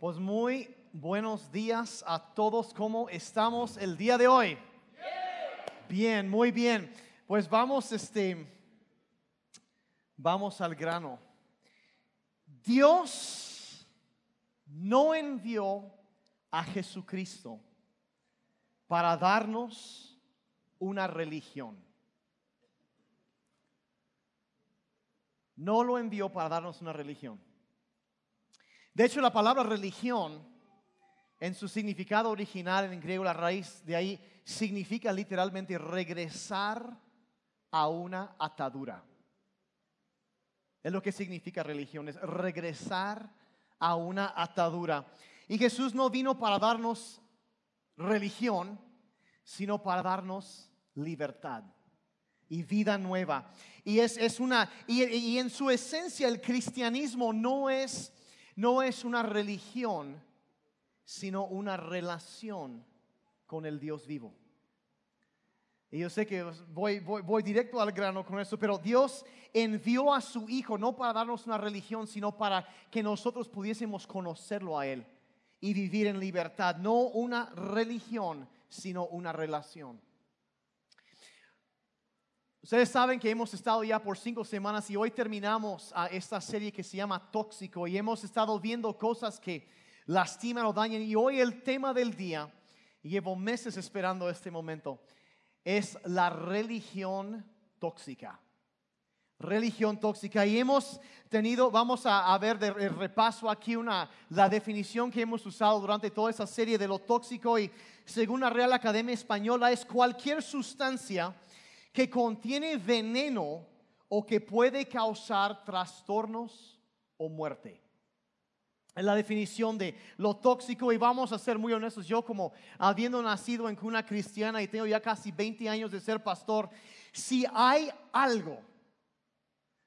Pues muy buenos días a todos. ¿Cómo estamos el día de hoy? Bien, muy bien. Pues vamos, este, vamos al grano. Dios no envió a Jesucristo para darnos una religión. No lo envió para darnos una religión. De hecho, la palabra religión, en su significado original en griego, la raíz de ahí significa literalmente regresar a una atadura. Es lo que significa religión, es regresar a una atadura. Y Jesús no vino para darnos religión, sino para darnos libertad y vida nueva. Y es, es una, y, y, en su esencia el cristianismo no es, no es una religión, sino una relación con el Dios vivo. Y yo sé que voy, directo al grano con eso, pero Dios envió a su Hijo no para darnos una religión, sino para que nosotros pudiésemos conocerlo a Él y vivir en libertad. No una religión, sino una relación. Ustedes saben que hemos estado ya por cinco semanas y hoy terminamos a esta serie que se llama Tóxico y hemos estado viendo cosas que lastiman o dañan. Y hoy el tema del día, y llevo meses esperando este momento, es la religión tóxica. Religión tóxica. Y hemos tenido, vamos a, a ver de, de repaso aquí una, la definición que hemos usado durante toda esa serie de lo tóxico. Y según la Real Academia Española, es cualquier sustancia que contiene veneno o que puede causar trastornos o muerte. Es la definición de lo tóxico y vamos a ser muy honestos, yo como habiendo nacido en cuna cristiana y tengo ya casi 20 años de ser pastor, si hay algo,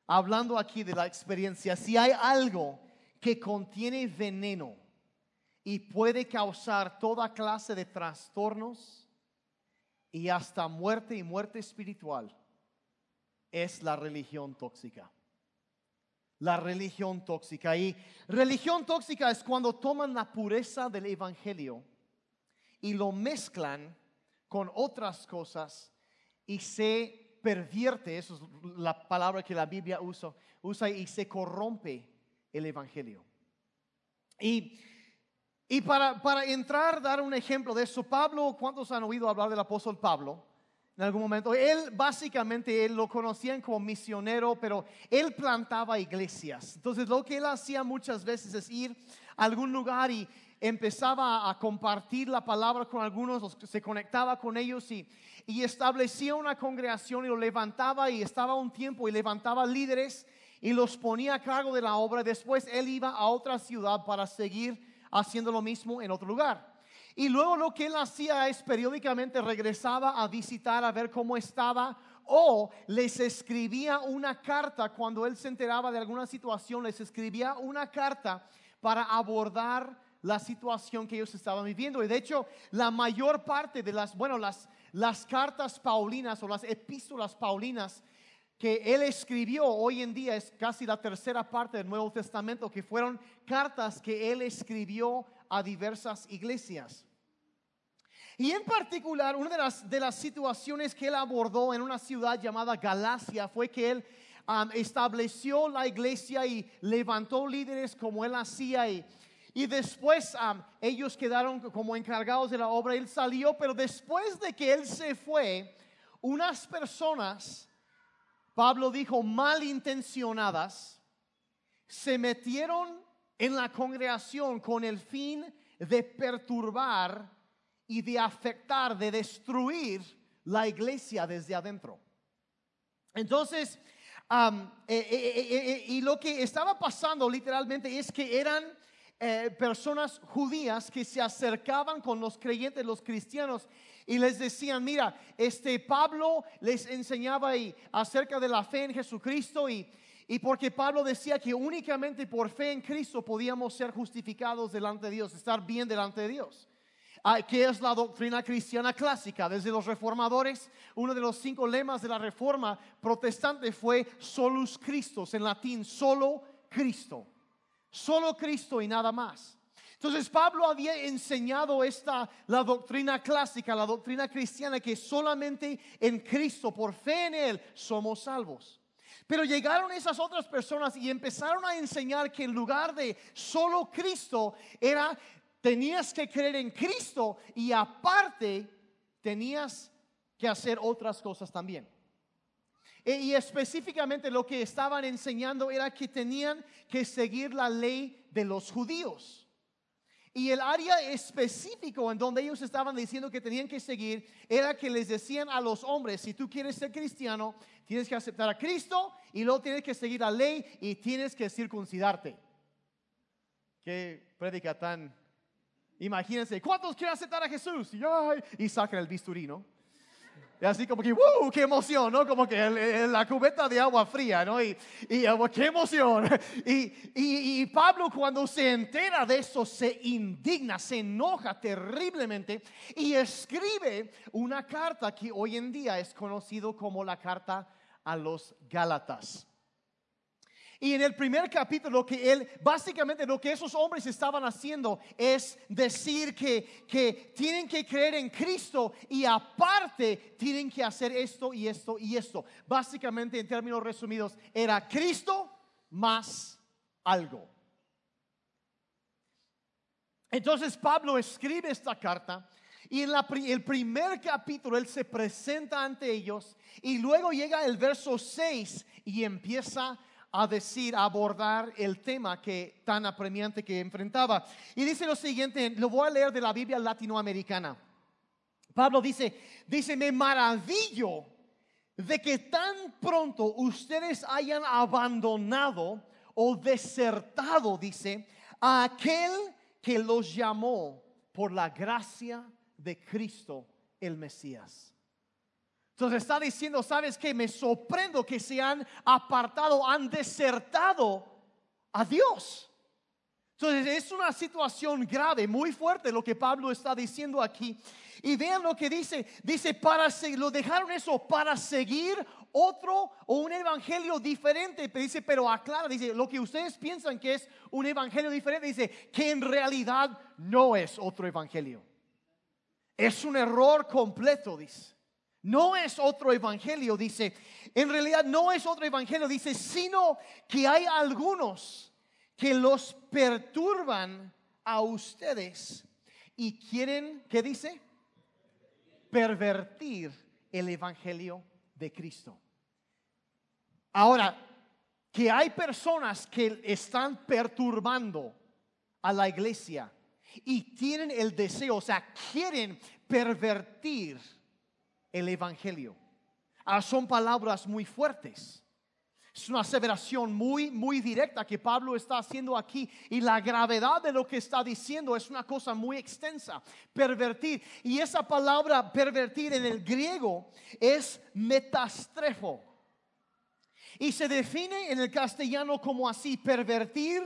hablando aquí de la experiencia, si hay algo que contiene veneno y puede causar toda clase de trastornos, y hasta muerte y muerte espiritual es la religión tóxica. La religión tóxica. Y religión tóxica es cuando toman la pureza del Evangelio y lo mezclan con otras cosas y se pervierte, eso es la palabra que la Biblia usa, usa y se corrompe el Evangelio. Y y para, para, entrar, dar un ejemplo de eso, Pablo, ¿cuántos han oído hablar del apóstol Pablo? En algún momento, él básicamente, él lo conocían como misionero, pero él plantaba iglesias. Entonces, lo que él hacía muchas veces es ir a algún lugar y empezaba a compartir la palabra con algunos, se conectaba con ellos y, y establecía una congregación y lo levantaba y estaba un tiempo y levantaba líderes y los ponía a cargo de la obra. Después él iba a otra ciudad para seguir haciendo lo mismo en otro lugar. Y luego lo que él hacía es periódicamente regresaba a visitar a ver cómo estaba o les escribía una carta cuando él se enteraba de alguna situación, les escribía una carta para abordar la situación que ellos estaban viviendo. Y de hecho, la mayor parte de las, bueno, las, las cartas paulinas o las epístolas paulinas que él escribió hoy en día es casi la tercera parte del Nuevo Testamento, que fueron cartas que él escribió a diversas iglesias. Y en particular, una de las, de las situaciones que él abordó en una ciudad llamada Galacia fue que él estableció la iglesia y levantó líderes como él hacía y, y después ellos quedaron como encargados de la obra. Él salió, pero después de que él se fue, unas personas Pablo dijo malintencionadas, se metieron en la congregación con el fin de perturbar y de afectar, de destruir la iglesia desde adentro. Entonces, eh, eh, eh, y lo que estaba pasando literalmente es que eran personas judías que se acercaban con los creyentes, los cristianos, y les decían, mira, este Pablo les enseñaba y, acerca de la fe en Jesucristo y, y porque Pablo decía que únicamente por fe en Cristo podíamos ser justificados delante de Dios, estar bien delante de Dios. Ah, que es la doctrina cristiana clásica. Desde los reformadores, uno de los cinco lemas de la reforma protestante fue solus Christus, en latín, solo Cristo. Solo Cristo y nada más. Entonces Pablo había enseñado esta, la doctrina clásica, la doctrina cristiana, que solamente en Cristo, por fe en Él, somos salvos. Pero llegaron esas otras personas y empezaron a enseñar que en lugar de solo Cristo, era, tenías que creer en Cristo y aparte tenías que hacer otras cosas también. E, y específicamente lo que estaban enseñando era que tenían que seguir la ley de los judíos. Y el área específico en donde ellos estaban diciendo que tenían que seguir era que les decían a los hombres, si tú quieres ser cristiano, tienes que aceptar a Cristo y luego tienes que seguir la ley y tienes que circuncidarte. Qué predica tan... Imagínense, ¿cuántos quieren aceptar a Jesús? Y, y sacan el bisturí, ¿no? Y así como que, ¡wow! ¡Qué emoción! ¿no? Como que la cubeta de agua fría, ¿no? Y, y ¡qué emoción! Y, y, Pablo cuando se entera de eso se indigna, se enoja terriblemente y escribe una carta que hoy en día es conocido como la carta a los Gálatas. Y en el primer capítulo que él, básicamente lo que esos hombres estaban haciendo es decir que, que tienen que creer en Cristo y aparte tienen que hacer esto y esto y esto. Básicamente en términos resumidos era Cristo más algo. Entonces Pablo escribe esta carta y en el primer capítulo él se presenta ante ellos y luego llega el verso 6 y empieza a decir, a abordar el tema que tan apremiante que enfrentaba. Y dice lo siguiente, lo voy a leer de la Biblia latinoamericana. Pablo dice, dice, me maravillo de que tan pronto ustedes hayan abandonado o desertado, dice, a aquel que los llamó por la gracia de Cristo el Mesías. Entonces está diciendo, ¿sabes que Me sorprendo que se han apartado, han desertado a Dios. Entonces es una situación grave, muy fuerte lo que Pablo está diciendo aquí. Y vean lo que dice, dice, para lo dejaron eso para seguir otro o un evangelio diferente. Pero dice, pero aclara, dice, lo que ustedes piensan que es un evangelio diferente, dice que en realidad no es otro evangelio. Es un error completo, dice. No es otro evangelio, dice. En realidad no es otro evangelio, dice, sino que hay algunos que los perturban a ustedes y quieren, ¿qué dice? Pervertir el evangelio de Cristo. Ahora, que hay personas que están perturbando a la iglesia y tienen el deseo, o sea, quieren pervertir el Evangelio. Ah, son palabras muy fuertes. Es una aseveración muy, muy directa que Pablo está haciendo aquí. Y la gravedad de lo que está diciendo es una cosa muy extensa. Pervertir. Y esa palabra pervertir en el griego es metastrefo. Y se define en el castellano como así. Pervertir,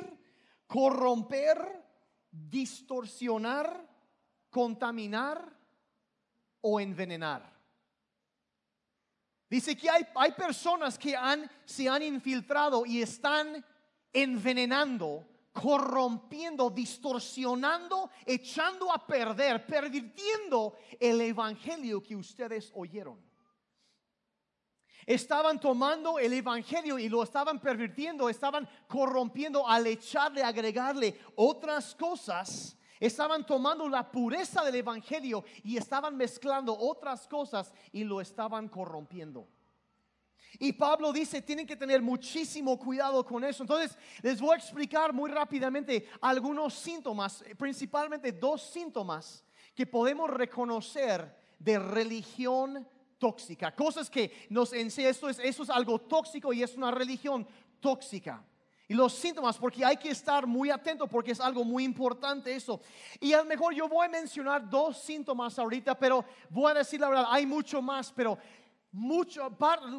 corromper, distorsionar, contaminar o envenenar. Dice que hay, hay personas que se han infiltrado y están envenenando, corrompiendo, distorsionando, echando a perder, pervirtiendo el evangelio que ustedes oyeron. Estaban tomando el evangelio y lo estaban pervirtiendo, estaban corrompiendo al echarle, agregarle otras cosas Estaban tomando la pureza del Evangelio y estaban mezclando otras cosas y lo estaban corrompiendo. Y Pablo dice, tienen que tener muchísimo cuidado con eso. Entonces, les voy a explicar muy rápidamente algunos síntomas, principalmente dos síntomas que podemos reconocer de religión tóxica. Cosas que nos enseñan, esto es, esto es algo tóxico y es una religión tóxica y los síntomas, porque hay que estar muy atento porque es algo muy importante eso. Y a lo mejor yo voy a mencionar dos síntomas ahorita, pero voy a decir la verdad, hay mucho más, pero mucho,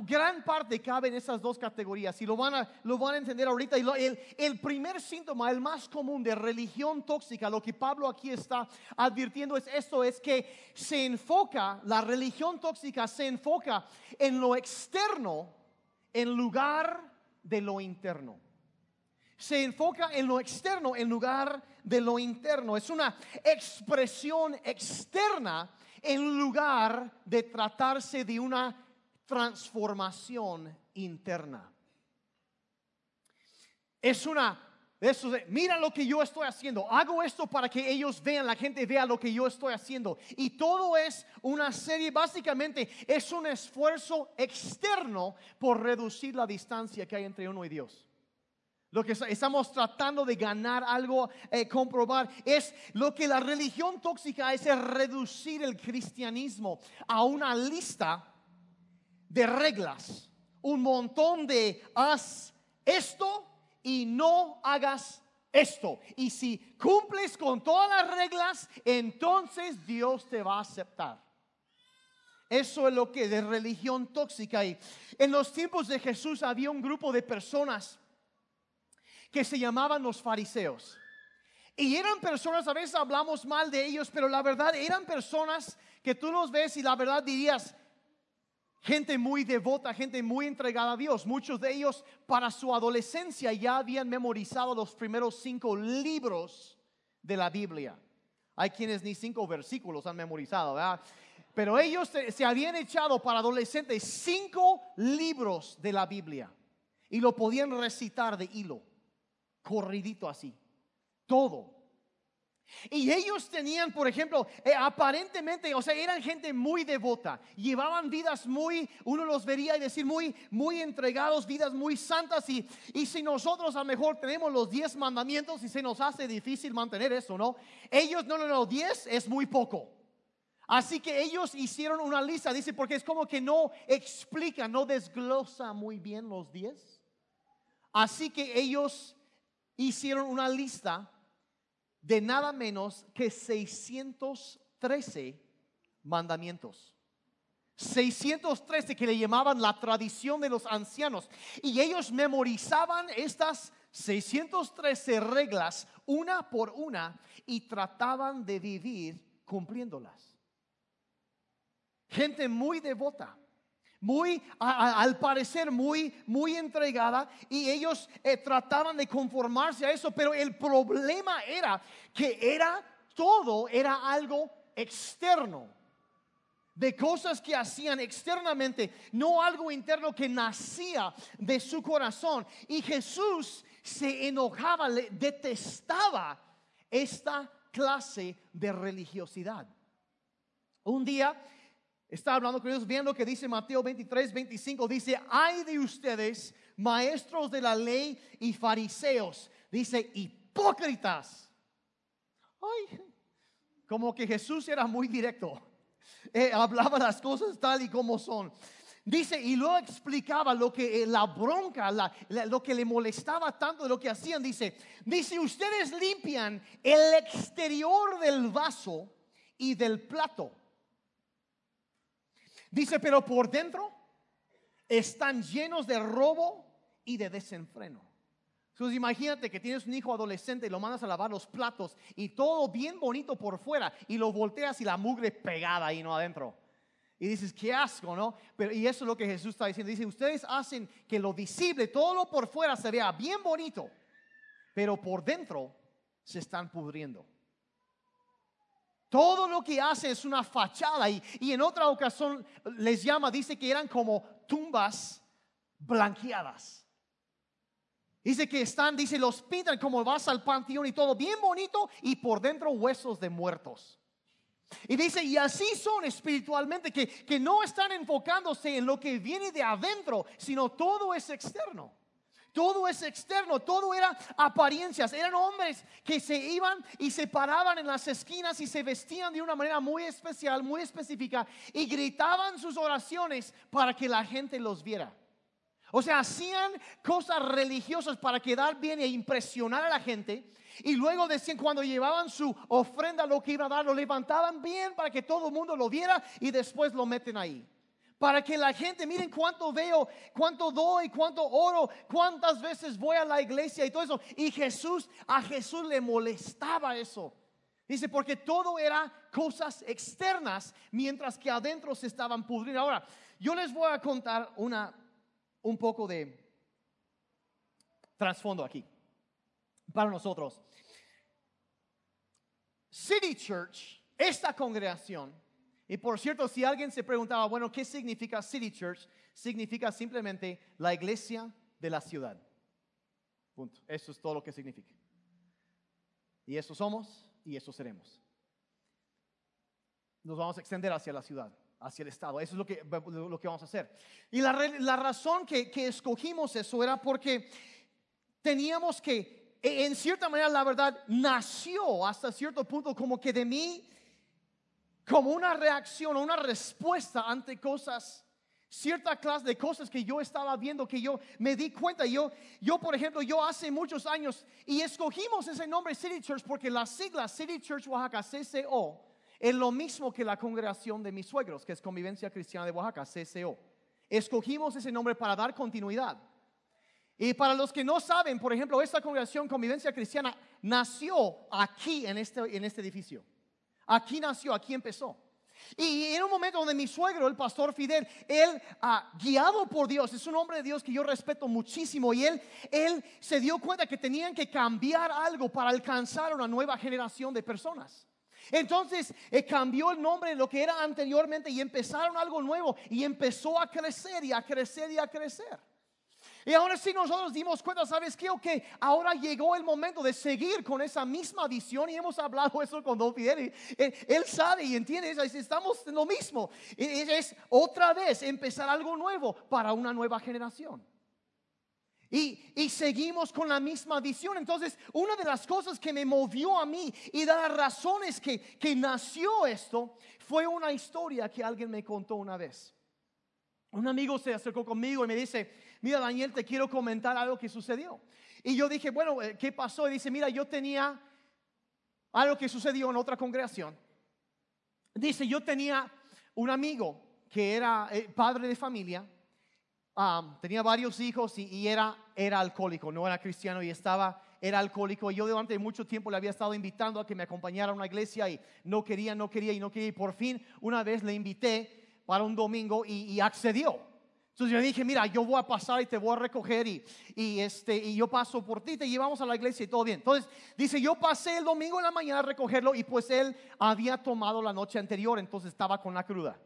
gran parte cabe en esas dos categorías y lo van a, lo van a entender ahorita. Y el, el primer síntoma, el más común de religión tóxica, lo que Pablo aquí está advirtiendo es esto, es que se enfoca, la religión tóxica se enfoca en lo externo en lugar de lo interno se enfoca en lo externo en lugar de lo interno. Es una expresión externa en lugar de tratarse de una transformación interna. Es una mira lo que yo estoy haciendo. Hago esto para que ellos vean, la gente vea lo que yo estoy haciendo. Y todo es una serie, básicamente es un esfuerzo externo por reducir la distancia que hay entre uno y Dios. Lo que estamos tratando de ganar algo, eh, comprobar, es lo que la religión tóxica es reducir el cristianismo a una lista de reglas. Un montón de haz esto y no hagas esto. Y si cumples con todas las reglas, entonces Dios te va a aceptar. Eso es lo que de religión tóxica. Y en los tiempos de Jesús había un grupo de personas que se llamaban los fariseos. Y eran personas, a veces hablamos mal de ellos, pero la verdad eran personas que tú los ves y la verdad dirías, gente muy devota, gente muy entregada a Dios. Muchos de ellos para su adolescencia ya habían memorizado los primeros cinco libros de la Biblia. Hay quienes ni cinco versículos han memorizado, ¿verdad? Pero ellos se, habían echado para adolescentes cinco libros de la Biblia y lo podían recitar de hilo, corridito así, todo. Y ellos tenían, por ejemplo, eh, aparentemente, o sea, eran gente muy devota, llevaban vidas muy, uno los vería y decir, muy, muy entregados, vidas muy santas. Y, y si nosotros a lo mejor tenemos los diez mandamientos y se nos hace difícil mantener eso, ¿no? Ellos, no, no, no, diez es muy poco. Así que ellos hicieron una lista, dice, porque es como que no explica, no desglosa muy bien los diez. Así que ellos hicieron una lista de nada menos que 613 mandamientos. 613 que le llamaban la tradición de los ancianos. Y ellos memorizaban estas 613 reglas una por una y trataban de vivir cumpliéndolas. Gente muy devota muy, al parecer, muy, muy entregada y ellos eh, trataban de conformarse a eso, pero el problema era que era todo, era algo externo, de cosas que hacían externamente, no algo interno que nacía de su corazón. Y Jesús se enojaba, le detestaba esta clase de religiosidad. Un día Está hablando con ellos, viendo que dice Mateo 23, 25, dice, hay de ustedes, maestros de la ley y fariseos, dice, hipócritas. Ay, como que Jesús era muy directo. Eh, hablaba las cosas tal y como son. Dice, y lo explicaba lo que eh, la bronca, lo que le molestaba tanto de lo que hacían. Dice, dice, ustedes limpian el exterior del vaso y del plato Dice, pero por dentro están llenos de robo y de desenfreno. Entonces imagínate que tienes un hijo adolescente y lo mandas a lavar los platos y todo bien bonito por fuera y lo volteas y la mugre pegada ahí, ¿no? Adentro. Y dices, qué asco, ¿no? Pero, y eso es lo que Jesús está diciendo. Dice, ustedes hacen que lo visible, todo lo por fuera se vea bien bonito, pero por dentro se están pudriendo. Todo lo que hace es una fachada y, en otra ocasión les llama, dice que eran como tumbas blanqueadas. Dice que están, dice, los pintan como vas al panteón y todo bien bonito y por dentro huesos de muertos. Y dice, y así son espiritualmente, que, que no están enfocándose en lo que viene de adentro, sino todo es externo. Todo es externo, todo era apariencias. Eran hombres que se iban y se paraban en las esquinas y se vestían de una manera muy especial, muy específica y gritaban sus oraciones para que la gente los viera. O sea, hacían cosas religiosas para quedar bien e impresionar a la gente. Y luego decían, cuando llevaban su ofrenda, lo que iba a dar, lo levantaban bien para que todo el mundo lo viera y después lo meten ahí para que la gente, miren cuánto veo, cuánto doy, cuánto oro, cuántas veces voy a la iglesia y todo eso. Y Jesús, a Jesús le molestaba eso. Dice, porque todo era cosas externas, mientras que adentro se estaban pudriendo. Ahora, yo les voy a contar una, un poco de trasfondo aquí. para nosotros. City Church, esta congregación, y por cierto, si alguien se preguntaba, bueno, ¿qué significa City Church? Significa simplemente la iglesia de la ciudad. Punto. Eso es todo lo que significa. Y eso somos y eso seremos. Nos vamos a extender hacia la ciudad, hacia el Estado. Eso es lo que, lo que vamos a hacer. Y la, la razón que, que escogimos eso era porque teníamos que, en cierta manera, la verdad nació hasta cierto punto como que de mí, como una reacción o una respuesta ante cosas cierta clase de cosas que yo estaba viendo, que yo me di cuenta. Yo, yo, por ejemplo, yo hace muchos años, y escogimos ese nombre City Church porque la sigla City Church Oaxaca, CCO, es lo mismo que la congregación de mis suegros, que es Convivencia Cristiana de Oaxaca, CCO. Escogimos ese nombre para dar continuidad. Y para los que no saben, por ejemplo, esta congregación Convivencia Cristiana nació aquí en este, en este edificio. Aquí nació, aquí empezó. Y en un momento donde mi suegro, el pastor Fidel, él, ah, guiado por Dios, es un hombre de Dios que yo respeto muchísimo, y él, él se dio cuenta que tenían que cambiar algo para alcanzar una nueva generación de personas. Entonces eh, cambió el nombre de lo que era anteriormente y empezaron algo nuevo y empezó a crecer y a crecer y a crecer. Y ahora sí nosotros dimos cuenta, ¿sabes qué? Ok, ahora llegó el momento de seguir con esa misma visión y hemos hablado eso con Don Fidel. Él, sabe y entiende, estamos en lo mismo. Es otra vez empezar algo nuevo para una nueva generación. Y, y, seguimos con la misma visión. Entonces, una de las cosas que me movió a mí y de las razones que, que nació esto fue una historia que alguien me contó una vez. Un amigo se acercó conmigo y me dice, mira Daniel, te quiero comentar algo que sucedió. Y yo dije, bueno, eh, ¿qué pasó? Y dice, mira, yo tenía algo que sucedió en otra congregación. Dice, yo tenía un amigo que era eh, padre de familia, tenía varios hijos y, era, era alcohólico, no era cristiano y estaba, era alcohólico. Y yo durante mucho tiempo le había estado invitando a que me acompañara a una iglesia y no quería, no quería y no quería. Y por fin una vez le invité para un domingo y accedió. Entonces yo dije, mira, yo voy a pasar y te voy a recoger y, y, este, y yo paso por ti, te llevamos a la iglesia y todo bien. Entonces dice, yo pasé el domingo en la mañana a recogerlo y pues él había tomado la noche anterior, entonces estaba con la cruda.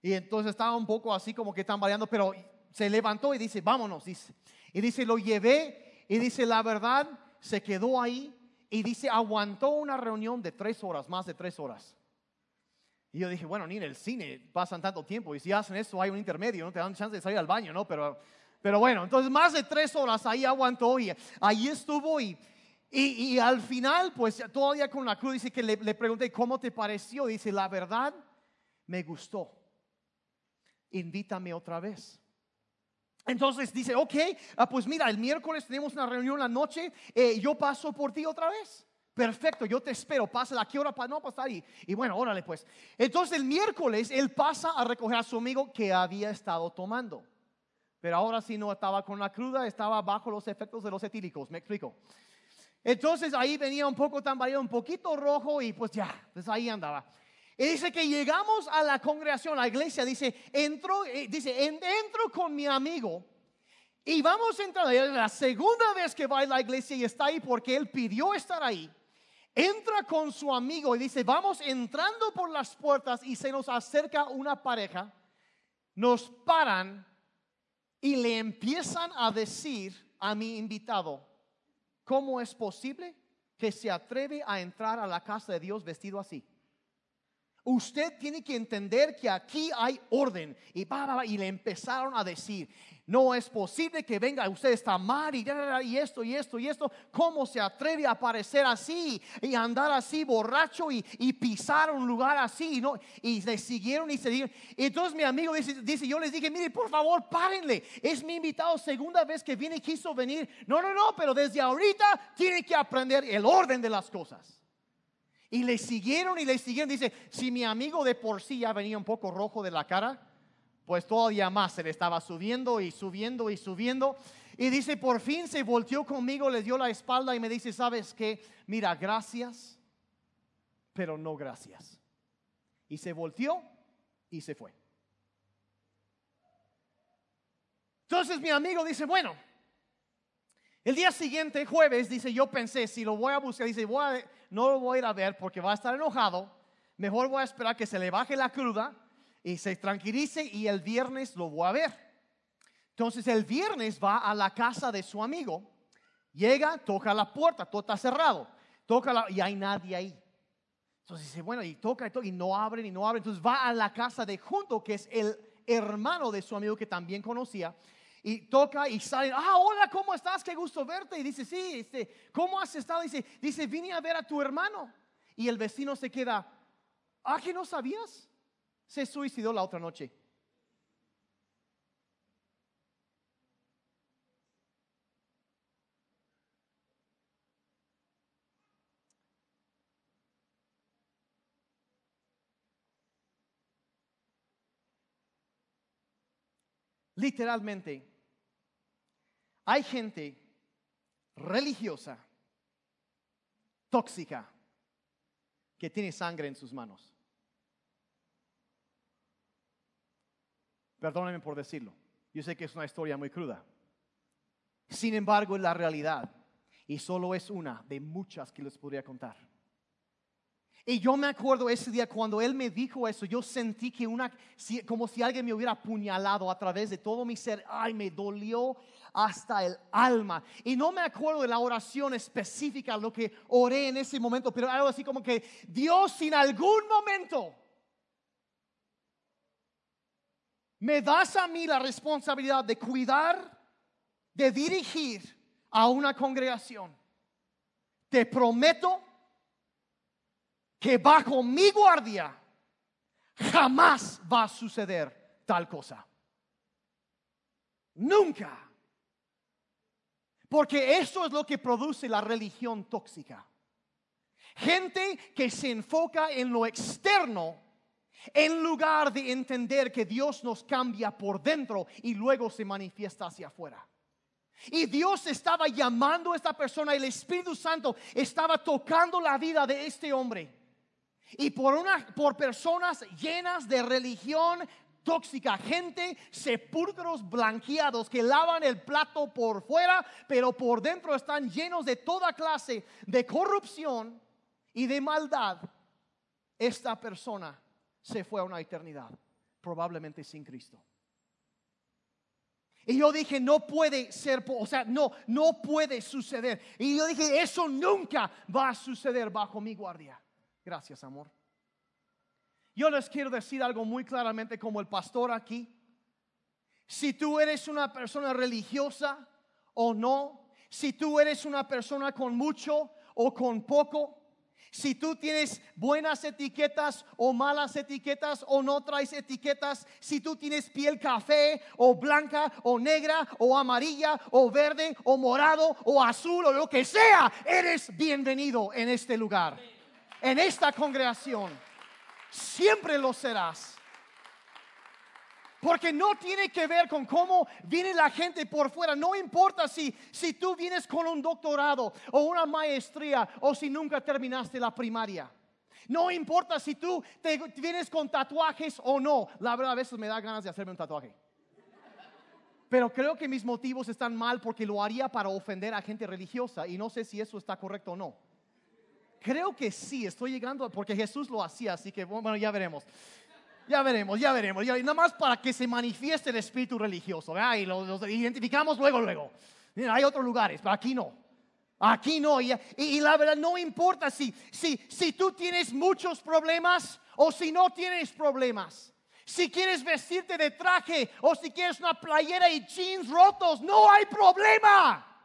Y entonces estaba un poco así como que tambaleando, pero se levantó y dice, vámonos, dice. Y dice, lo llevé y dice, la verdad, se quedó ahí y dice, aguantó una reunión de tres horas, más de tres horas. Y yo dije, bueno, ni en el cine pasan tanto tiempo. Y si hacen eso, hay un intermedio, no te dan chance de salir al baño, ¿no? Pero, pero bueno, entonces más de tres horas ahí aguantó y ahí estuvo. Y, y, al final, pues todavía con la cruz, dice que le, le pregunté, ¿cómo te pareció? Dice, la verdad, me gustó. Invítame otra vez. Entonces dice, ok, ah, pues mira, el miércoles tenemos una reunión la noche, eh, yo paso por ti otra vez. Perfecto, yo te espero. Pasa a qué hora para no pasar ahí. Y bueno, órale pues. Entonces el miércoles él pasa a recoger a su amigo que había estado tomando. Pero ahora sí no estaba con la cruda, estaba bajo los efectos de los etílicos. Me explico. Entonces ahí venía un poco tambaleado, un poquito rojo y pues ya, pues ahí andaba. Y dice que llegamos a la congregación, a la iglesia, dice, entro, eh, dice, entro con mi amigo y vamos a entrar. Es la segunda vez que va a la iglesia y está ahí porque él pidió estar ahí entra con su amigo y dice, vamos entrando por las puertas y se nos acerca una pareja, nos paran y le empiezan a decir a mi invitado, ¿cómo es posible que se atreve a entrar a la casa de Dios vestido así? Usted tiene que entender que aquí hay orden. Y, y le empezaron a decir, no es posible que venga, usted está mal y, y esto y esto y esto. ¿Cómo se atreve a aparecer así y andar así borracho y, pisar un lugar así? ¿no? Y le siguieron y siguieron. Entonces mi amigo dice, dice, yo les dije, mire, por favor, párenle. Es mi invitado, segunda vez que viene y quiso venir. No, no, no, pero desde ahorita tiene que aprender el orden de las cosas. Y le siguieron y le siguieron. Dice, si mi amigo de por sí ya venía un poco rojo de la cara, pues todavía más se le estaba subiendo y subiendo y subiendo. Y dice, por fin se volteó conmigo, le dio la espalda y me dice, ¿sabes qué? Mira, gracias, pero no gracias. Y se volteó y se fue. Entonces mi amigo dice, bueno, El día siguiente, jueves, dice, yo pensé, si lo voy a buscar, dice, voy a- no lo voy a ir a ver porque va a estar enojado. Mejor voy a esperar que se le baje la cruda y se tranquilice y el viernes lo voy a ver. Entonces el viernes va a la casa de su amigo, llega, toca la puerta, todo está cerrado, toca la, y hay nadie ahí. Entonces dice, bueno, y toca y toca, y no abren y no abren. Entonces va a la casa de junto, que es el hermano de su amigo que también conocía, y toca y salen, ah, hola, ¿cómo estás? Qué gusto verte. Y dice, sí, este, ¿cómo has estado? Dice, dice, vine a ver a tu hermano. Y el vecino se queda, ah, que no sabías. Se suicidó la otra noche. Literalmente, hay gente religiosa, tóxica, que tiene sangre en sus manos. Perdónenme por decirlo. Yo sé que es una historia muy cruda. Sin embargo, es la realidad. Y solo es una de muchas que les podría contar. Y yo me acuerdo ese día cuando él me dijo eso, yo sentí que una, como si alguien me hubiera apuñalado a través de todo mi ser. Ay, me dolió hasta el alma. Y no me acuerdo de la oración específica, lo que oré en ese momento, pero algo así como que Dios en algún momento me das a mí la responsabilidad de cuidar, de dirigir a una congregación. Te prometo que bajo mi guardia jamás va a suceder tal cosa. Nunca. Porque eso es lo que produce la religión tóxica. Gente que se enfoca en lo externo en lugar de entender que Dios nos cambia por dentro y luego se manifiesta hacia afuera. Y Dios estaba llamando a esta persona, el Espíritu Santo estaba tocando la vida de este hombre. Y por, una, por personas llenas de religión tóxica, gente, sepulcros blanqueados que lavan el plato por fuera, pero por dentro están llenos de toda clase de corrupción y de maldad. Esta persona se fue a una eternidad, probablemente sin Cristo. Y yo dije, no puede ser, o sea, no, no puede suceder. Y yo dije, eso nunca va a suceder bajo mi guardia. Gracias, amor. Yo les quiero decir algo muy claramente como el pastor aquí. Si tú eres una persona religiosa o no, si tú eres una persona con mucho o con poco, si tú tienes buenas etiquetas o malas etiquetas o no traes etiquetas, si tú tienes piel café o blanca o negra o amarilla o verde o morado o azul o lo que sea, eres bienvenido en este lugar, en esta congregación. Siempre lo serás. Porque no tiene que ver con cómo viene la gente por fuera. No importa si, si tú vienes con un doctorado o una maestría o si nunca terminaste la primaria. No importa si tú te vienes con tatuajes o no. La verdad a veces me da ganas de hacerme un tatuaje. Pero creo que mis motivos están mal porque lo haría para ofender a gente religiosa y no sé si eso está correcto o no. Creo que sí, estoy llegando porque Jesús lo hacía, así que bueno, ya veremos. Ya veremos, ya veremos. Ya, nada más para que se manifieste el espíritu religioso. ¿verdad? Y los, los identificamos luego, luego. Mira, hay otros lugares, pero aquí no. Aquí no. Y, y- la verdad no importa si, si, si tú tienes muchos problemas o si no tienes problemas. Si quieres vestirte de traje o si quieres una playera y jeans rotos, no hay problema.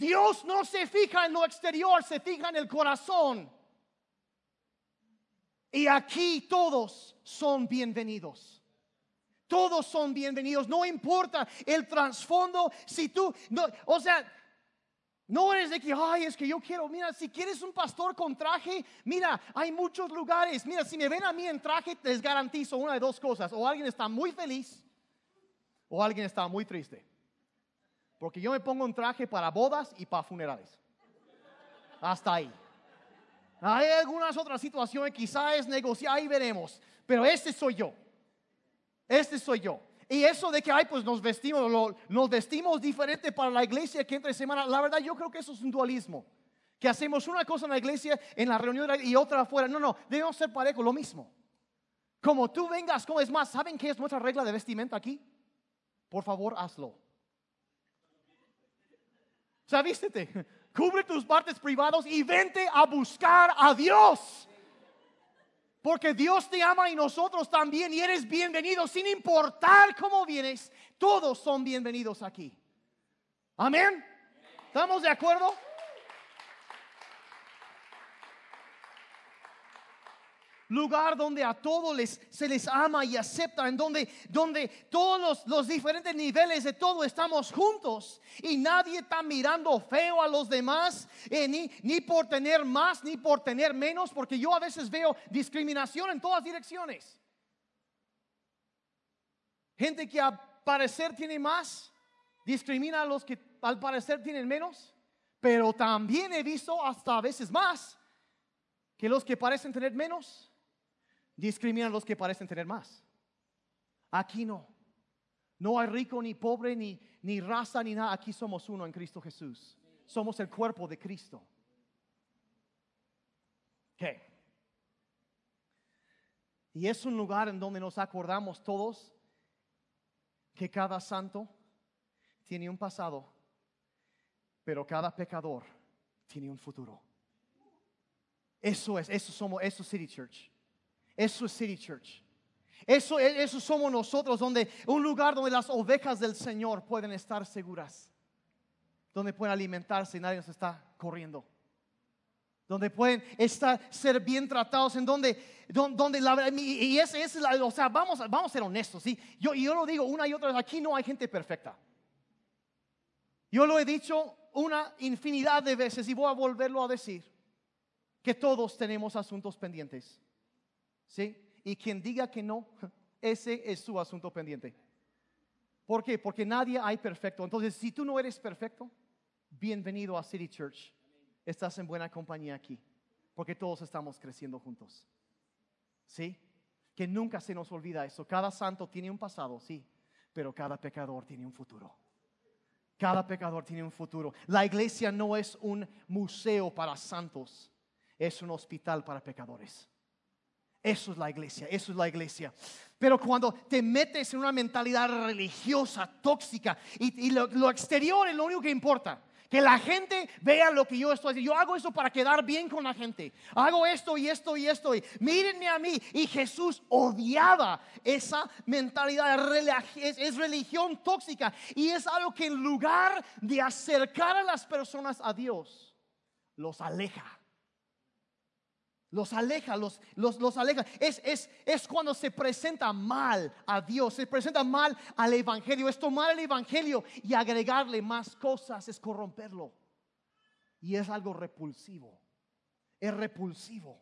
Dios no se fija en lo exterior, se fija en el corazón. Y aquí todos son bienvenidos. Todos son bienvenidos. No importa el trasfondo. Si tú, no, o sea, no eres de que, ay, es que yo quiero, mira, si quieres un pastor con traje, mira, hay muchos lugares. Mira, si me ven a mí en traje, les garantizo una de dos cosas. O alguien está muy feliz o alguien está muy triste. Porque yo me pongo un traje para bodas y para funerales. Hasta ahí. Hay algunas otras situaciones, quizás es negociar, ahí veremos. Pero este soy yo. Este soy yo. Y eso de que, ay, pues nos vestimos, nos vestimos diferente para la iglesia que entre semana, la verdad yo creo que eso es un dualismo. Que hacemos una cosa en la iglesia, en la reunión y otra afuera. No, no, debemos ser parejos, lo mismo. Como tú vengas, como es más, ¿saben qué es nuestra regla de vestimenta aquí? Por favor, hazlo. Vístete, cubre tus partes privados y vente a buscar a Dios. Porque Dios te ama y nosotros también y eres bienvenido sin importar cómo vienes. Todos son bienvenidos aquí. Amén. ¿Estamos de acuerdo? Lugar donde a todos les, se les ama y acepta, en donde, donde todos los, los diferentes niveles de todo estamos juntos y nadie está mirando feo a los demás, eh, ni, ni por tener más ni por tener menos, porque yo a veces veo discriminación en todas direcciones. Gente que al parecer tiene más, discrimina a los que al parecer tienen menos, pero también he visto hasta a veces más que los que parecen tener menos discriminan a los que parecen tener más. Aquí no. No hay rico ni pobre ni, ni raza ni nada. Aquí somos uno en Cristo Jesús. Somos el cuerpo de Cristo. ¿Qué? Y es un lugar en donde nos acordamos todos que cada santo tiene un pasado, pero cada pecador tiene un futuro. Eso es, eso somos, eso es City Church. Eso es City Church. Eso, eso somos nosotros, donde un lugar donde las ovejas del Señor pueden estar seguras, donde pueden alimentarse y nadie nos está corriendo, donde pueden estar, ser bien tratados, en donde, don- donde, la y ese es, la, o sea, vamos, vamos a ser honestos, ¿sí? Yo, yo lo digo una y otra vez, aquí no hay gente perfecta. Yo lo he dicho una infinidad de veces y voy a volverlo a decir, que todos tenemos asuntos pendientes. ¿Sí? Y quien diga que no, ese es su asunto pendiente. ¿Por qué? Porque nadie hay perfecto. Entonces, si tú no eres perfecto, bienvenido a City Church. Estás en buena compañía aquí, porque todos estamos creciendo juntos. ¿Sí? Que nunca se nos olvida eso. Cada santo tiene un pasado, sí, pero cada pecador tiene un futuro. Cada pecador tiene un futuro. La iglesia no es un museo para santos, es un hospital para pecadores. Eso es la iglesia, eso es la iglesia. Pero cuando te metes en una mentalidad religiosa, tóxica, y, lo, exterior es lo único que importa. Que la gente vea lo que yo estoy haciendo. Yo hago eso para quedar bien con la gente. Hago esto y esto y esto. Y mírenme a mí. Y Jesús odiaba esa mentalidad. es religión tóxica. Y es algo que en lugar de acercar a las personas a Dios, los aleja. Los aleja, los, los, los aleja. Es, es, es cuando se presenta mal a Dios, se presenta mal al Evangelio. Es tomar el Evangelio y agregarle más cosas, es corromperlo. Y es algo repulsivo. Es repulsivo.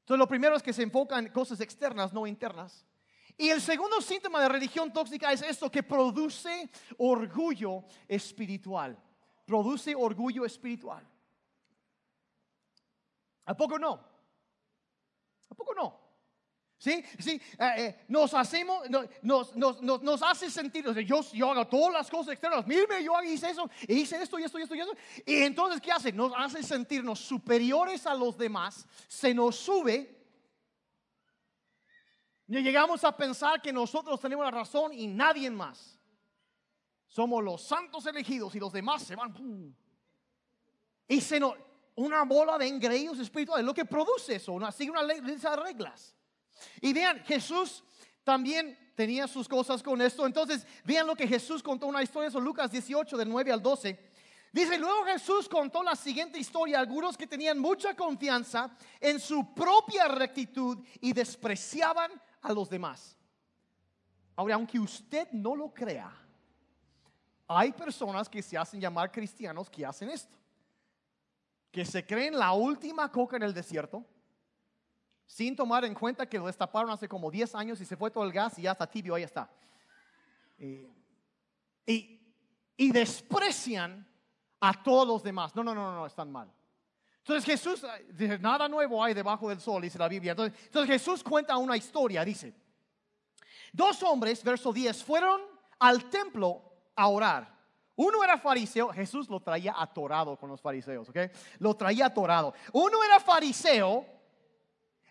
Entonces lo primero es que se enfoca en cosas externas, no internas. Y el segundo síntoma de religión tóxica es esto que produce orgullo espiritual. Produce orgullo espiritual. ¿A poco no? ¿A poco no? Sí, sí, eh, eh, nos hacemos, no- nos, nos, nos, nos hace sentir, yo, hago todas las cosas externas, mírame, yo hice eso, e hice esto y esto y esto y esto. Y entonces, ¿qué hace? Nos hace sentirnos superiores a los demás, se nos sube. Y llegamos a pensar que nosotros tenemos la razón y nadie más. Somos los santos elegidos y los demás se van. Y se nos, una bola de engreídos espirituales, lo que produce eso, una, sigue una de reglas. Y vean, Jesús también tenía sus cosas con esto. Entonces, vean lo que Jesús contó una historia sobre Lucas 18, del 9 al 12. Dice, luego Jesús contó la siguiente historia algunos que tenían mucha confianza en su propia rectitud y despreciaban a los demás. Ahora, aunque usted no lo crea, hay personas que se hacen llamar cristianos que hacen esto que se creen la última coca en el desierto, sin tomar en cuenta que lo destaparon hace como 10 años y se fue todo el gas y ya está tibio, ahí está. Eh, y, y desprecian a todos los demás. No, no, no, no, están mal. Entonces Jesús, dice, nada nuevo hay debajo del sol, dice la Biblia. Entonces, entonces Jesús cuenta una historia, dice. Dos hombres, verso 10, fueron al templo a orar. Uno era fariseo, Jesús lo traía atorado con los fariseos, ¿ok? Lo traía atorado. Uno era fariseo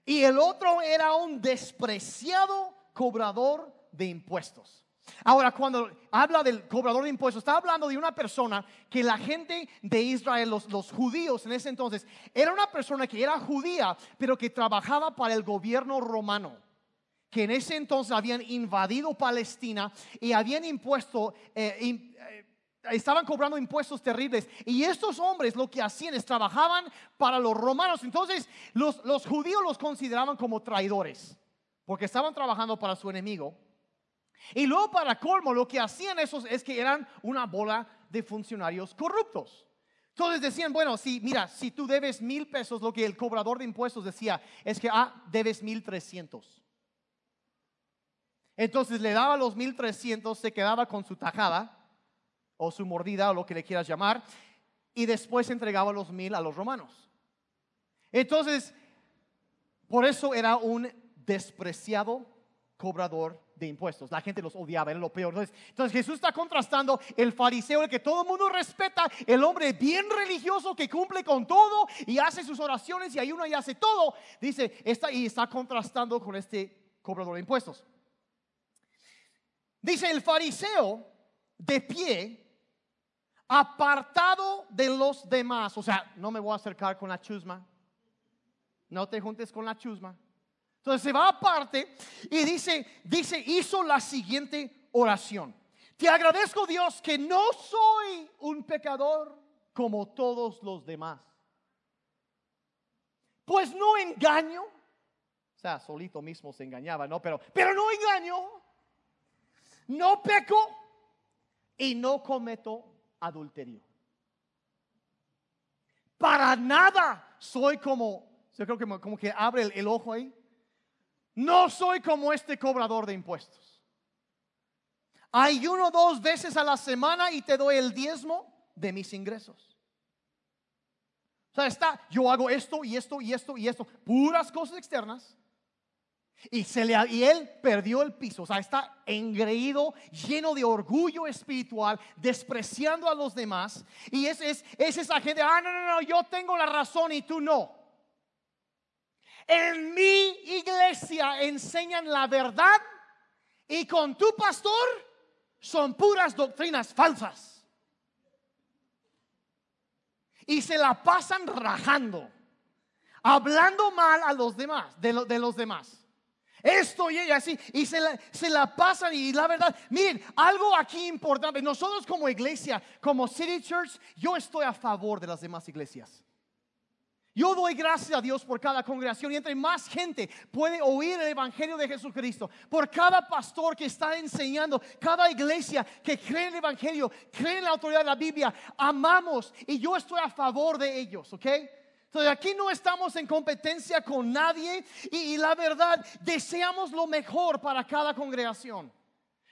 y el otro era un despreciado cobrador de impuestos. Ahora, cuando habla del cobrador de impuestos, está hablando de una persona que la gente de Israel, los, judíos en ese entonces, era una persona que era judía, pero que trabajaba para el gobierno romano que en ese entonces habían invadido Palestina y habían impuesto, eh, eh, estaban cobrando impuestos terribles. Y estos hombres lo que hacían es trabajaban para los romanos. Entonces los, los judíos los consideraban como traidores, porque estaban trabajando para su enemigo. Y luego para colmo lo que hacían esos es que eran una bola de funcionarios corruptos. Entonces decían, bueno, si mira, si tú debes mil pesos, lo que el cobrador de impuestos decía es que, ah, debes mil trescientos. Entonces le daba los 1300, se quedaba con su tajada o su mordida o lo que le quieras llamar, y después entregaba los mil a los romanos. Entonces, por eso era un despreciado cobrador de impuestos. La gente los odiaba, era lo peor. Entonces, Jesús está contrastando el fariseo, el que todo el mundo respeta, el hombre bien religioso que cumple con todo y hace sus oraciones y ayuna y hace todo. Dice, está, y está contrastando con este cobrador de impuestos. Dice el fariseo de pie, apartado de los demás. O sea, no me voy a acercar con la chusma. No te juntes con la chusma. Entonces se va aparte y dice, dice, hizo la siguiente oración. Te agradezco Dios que no soy un pecador como todos los demás. Pues no engaño. O sea, solito mismo se engañaba, ¿no? Pero, pero no engaño no peco y no cometo adulterio. Para nada soy como, yo creo que como que abre el, ojo ahí. No soy como este cobrador de impuestos. Ayuno dos veces a la semana y te doy el diezmo de mis ingresos. O sea, está, yo hago esto y esto y esto y esto, puras cosas externas. Y, se le, y él perdió el piso, o sea, está engreído, lleno de orgullo espiritual, despreciando a los demás. Y es, es, es esa gente, ah, no, no, no, yo tengo la razón y tú no. En mi iglesia enseñan la verdad y con tu pastor son puras doctrinas falsas. Y se la pasan rajando, hablando mal a los demás, de, de los demás esto y así, y se la, se la pasan y la verdad, miren, algo aquí importante, nosotros como iglesia, como City Church, yo estoy a favor de las demás iglesias. Yo doy gracias a Dios por cada congregación y entre más gente puede oír el Evangelio de Jesucristo, por cada pastor que está enseñando, cada iglesia que cree en el Evangelio, cree en la autoridad de la Biblia, amamos y yo estoy a favor de ellos, ¿ok? Entonces aquí no estamos en competencia con nadie y, la verdad deseamos lo mejor para cada congregación.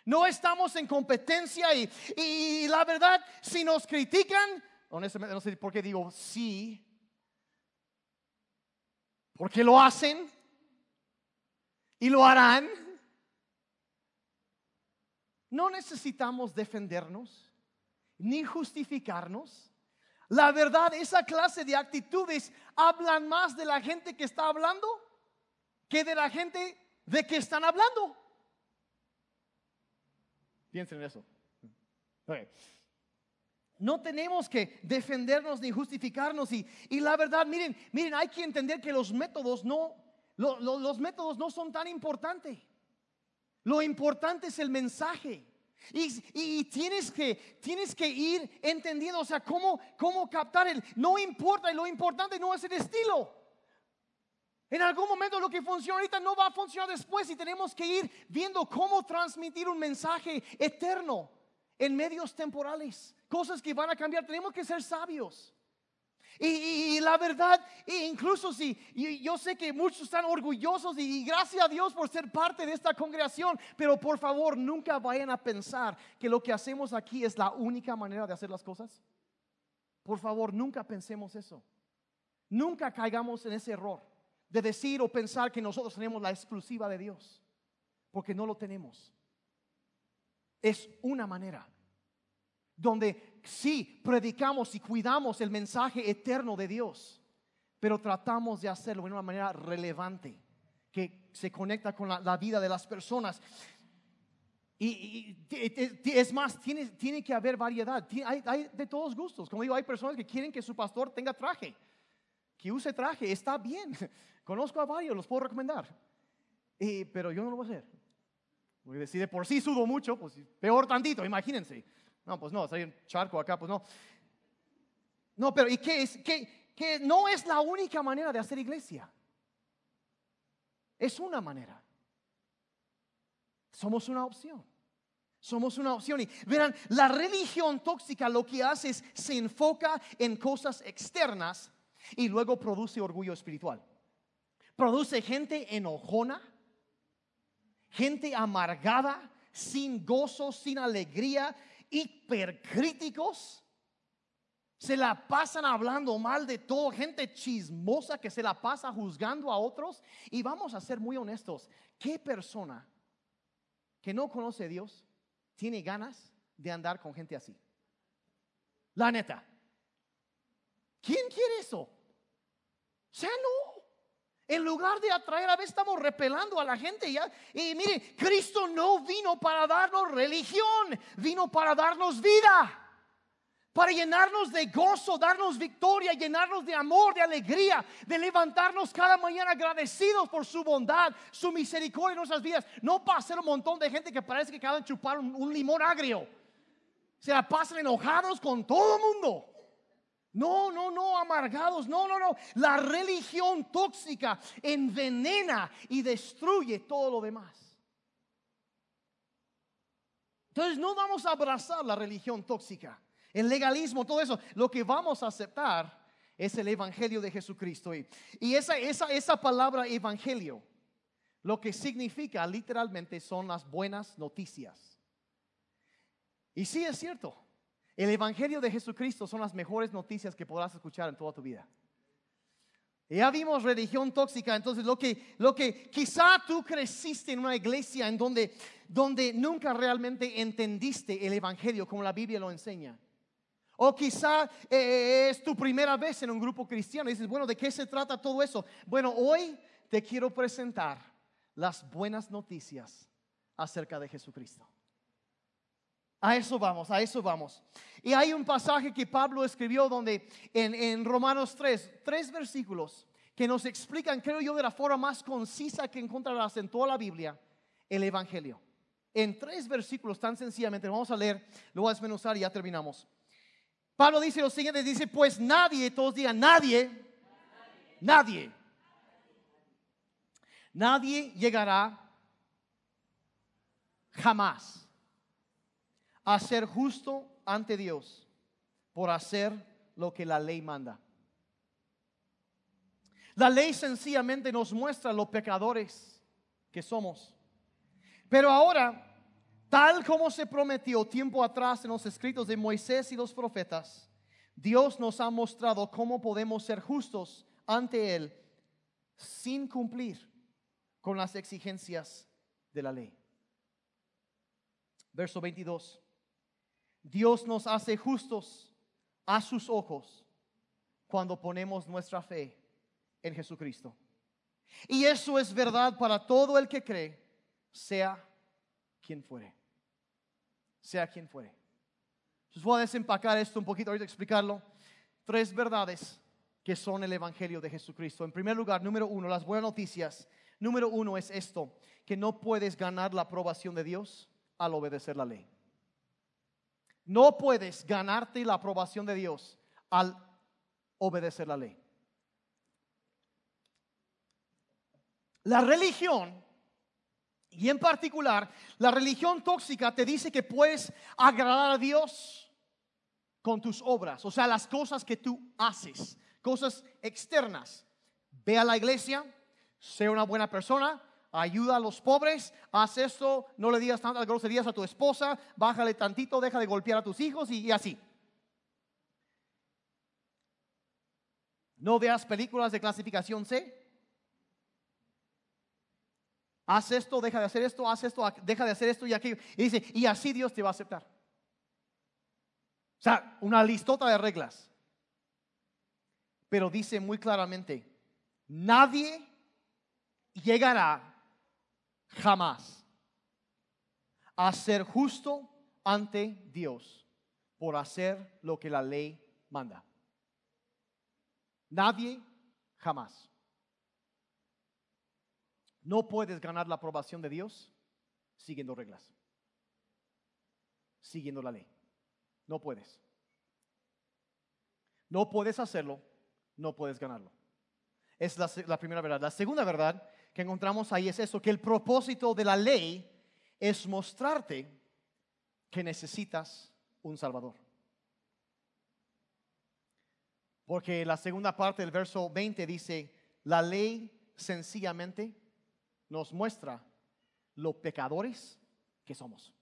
No estamos en competencia y, y la verdad si nos critican, honestamente no sé por qué digo sí, porque lo hacen y lo harán. No necesitamos defendernos ni justificarnos. La verdad, esa clase de actitudes hablan más de la gente que está hablando que de la gente de que están hablando. Piensen en eso. No tenemos que defendernos ni justificarnos y, la verdad, miren, miren, hay que entender que los métodos no, los métodos no son tan importantes. Lo importante es el mensaje. Y, tienes, que, tienes que ir entendiendo, o sea, cómo, cómo captar el... No importa, lo importante no es el estilo. En algún momento lo que funciona ahorita no va a funcionar después y tenemos que ir viendo cómo transmitir un mensaje eterno en medios temporales, cosas que van a cambiar. Tenemos que ser sabios. Y, la verdad, incluso si yo sé que muchos están orgullosos y, gracias a Dios por ser parte de esta congregación, pero por favor nunca vayan a pensar que lo que hacemos aquí es la única manera de hacer las cosas. Por favor, nunca pensemos eso. Nunca caigamos en ese error de decir o pensar que nosotros tenemos la exclusiva de Dios. porque no lo tenemos. Es una manera donde sí predicamos y cuidamos el mensaje eterno de Dios, pero tratamos de hacerlo de una manera relevante, que se conecta con la, vida de las personas. Y, es más, tiene, que haber variedad. Hay, hay, de todos gustos. Como digo, hay personas que quieren que su pastor tenga traje, que use traje. Está bien. Conozco a varios, los puedo recomendar. pero yo no lo voy a hacer. Porque si de por sí sudo mucho, pues peor tantito, imagínense. No, pues no, hay un charco acá, pues no. No, pero ¿y qué es? Que, que no es la única manera de hacer iglesia. Es una manera. Somos una opción. Somos una opción. Y verán, la religión tóxica lo que hace es se enfoca en cosas externas y luego produce orgullo espiritual. Produce gente enojona, gente amargada, sin gozo, sin alegría, hipercríticos, se la pasan hablando mal de todo, gente chismosa que se la pasa juzgando a otros. Y vamos a ser muy honestos, ¿qué persona que no conoce a Dios tiene ganas de andar con gente así? La neta. ¿Quién quiere eso? O sea, no. En lugar de atraer, a veces estamos repelando a la gente ya. Y mire, Cristo no vino para darnos religión, vino para darnos vida. Para llenarnos de gozo, darnos victoria, llenarnos de amor, de alegría, de levantarnos cada mañana agradecidos por su bondad, su misericordia en nuestras vidas. No para ser un montón de gente que parece que acaban de chupar un, un limón agrio. Se la pasan enojados con todo el mundo. No, no, no, amargados. No, no, no. La religión tóxica envenena y destruye todo lo demás. Entonces no vamos a abrazar la religión tóxica, el legalismo, todo eso. Lo que vamos a aceptar es el Evangelio de Jesucristo. Y, esa, esa, esa palabra Evangelio, lo que significa literalmente son las buenas noticias. Y sí es cierto, el Evangelio de Jesucristo son las mejores noticias que podrás escuchar en toda tu vida. Ya vimos religión tóxica, entonces lo que, lo que quizá tú creciste en una iglesia en donde, donde nunca realmente entendiste el Evangelio como la Biblia lo enseña. O quizá eh, es tu primera vez en un grupo cristiano y dices, bueno, ¿de qué se trata todo eso? Bueno, hoy te quiero presentar las buenas noticias acerca de Jesucristo. A eso vamos, a eso vamos. Y hay un pasaje que Pablo escribió donde en, Romanos 3, tres versículos que nos explican, creo yo, de la forma más concisa que encontrarás en toda la Biblia, el Evangelio. En tres versículos tan sencillamente, vamos a leer, lo voy a desmenuzar y ya terminamos. Pablo dice lo siguiente, dice, pues nadie, todos digan, nadie, nadie, nadie llegará jamás a ser justo ante Dios por hacer lo que la ley manda. La ley sencillamente nos muestra los pecadores que somos. Pero ahora, tal como se prometió tiempo atrás en los escritos de Moisés y los profetas, Dios nos ha mostrado cómo podemos ser justos ante Él sin cumplir con las exigencias de la ley. Verso 22. Dios nos hace justos a sus ojos cuando ponemos nuestra fe en Jesucristo. Y eso es verdad para todo el que cree, sea quien fuere. Sea quien fuere. Entonces voy a desempacar esto un poquito, ahorita explicarlo. Tres verdades que son el Evangelio de Jesucristo. En primer lugar, número uno, las buenas noticias. Número uno es esto, que no puedes ganar la aprobación de Dios al obedecer la ley. No puedes ganarte la aprobación de Dios al obedecer la ley. La religión, y en particular la religión tóxica, te dice que puedes agradar a Dios con tus obras, o sea, las cosas que tú haces, cosas externas. Ve a la iglesia, sea una buena persona, ayuda a los pobres, haz esto, no le digas tantas groserías a tu esposa, bájale tantito, deja de golpear a tus hijos y, así. No veas películas de clasificación C. Haz esto, deja de hacer esto, haz esto, deja de hacer esto y aquello. Y dice, y así Dios te va a aceptar. O sea, una listota de reglas. Pero dice muy claramente, nadie llegará jamás a ser justo ante Dios por hacer lo que la ley manda. Nadie jamás. No puedes ganar la aprobación de Dios siguiendo reglas, siguiendo la ley. No puedes. No puedes hacerlo, no puedes ganarlo. Es la, la, primera verdad. La segunda verdad que encontramos ahí es eso, que el propósito de la ley es mostrarte que necesitas un Salvador. Porque la segunda parte del verso 20 dice, la ley sencillamente nos muestra lo pecadores que somos.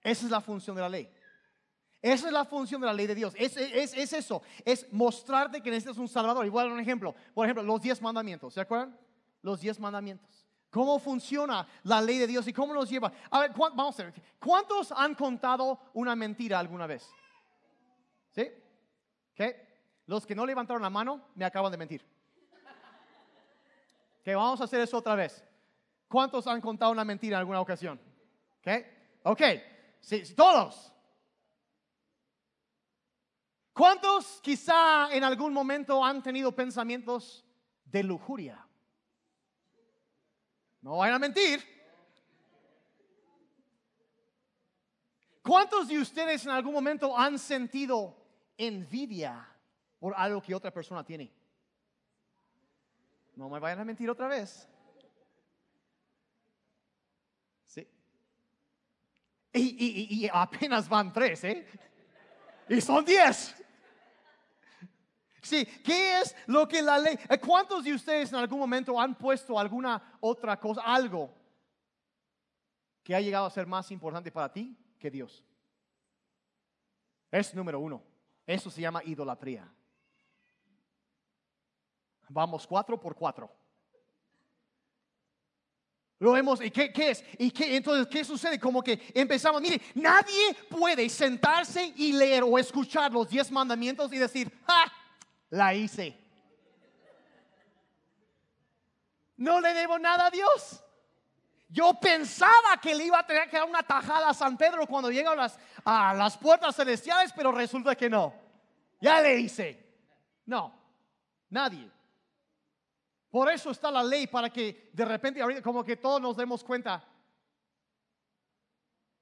Esa es la función de la ley. Esa es la función de la ley de Dios. Es, es, eso. Es mostrarte que necesitas un Salvador. Igual un ejemplo. Por ejemplo, los diez mandamientos. ¿Se acuerdan? Los diez mandamientos. ¿Cómo funciona la ley de Dios y cómo nos lleva? A ver, vamos a ver. ¿Cuántos han contado una mentira alguna vez? ¿Sí? ¿Qué? Los que no levantaron la mano me acaban de mentir. Que vamos a hacer eso otra vez. ¿Cuántos han contado una mentira en alguna ocasión? ¿Ok? Ok. Sí, todos. ¿Cuántos quizá en algún momento han tenido pensamientos de lujuria? No vayan a mentir. ¿Cuántos de ustedes en algún momento han sentido envidia por algo que otra persona tiene? No me vayan a mentir otra vez. Sí. Y, apenas van tres, ¿eh? Y son diez. Sí, ¿qué es lo que la ley? Eh, ¿Cuántos de ustedes en algún momento han puesto alguna otra cosa, algo que ha llegado a ser más importante para ti que Dios? Es número uno. Eso se llama idolatría. Vamos cuatro por cuatro. Lo vemos, ¿y qué, es? ¿Y qué, entonces qué sucede? Como que empezamos, mire, nadie puede sentarse y leer o escuchar los diez mandamientos y decir, ¡ja! La hice. No le debo nada a Dios. Yo pensaba que le iba a tener que dar una tajada a San Pedro cuando llega a las, a las puertas celestiales, pero resulta que no. Ya le hice. No, nadie. Por eso está la ley, para que de repente, como que todos nos demos cuenta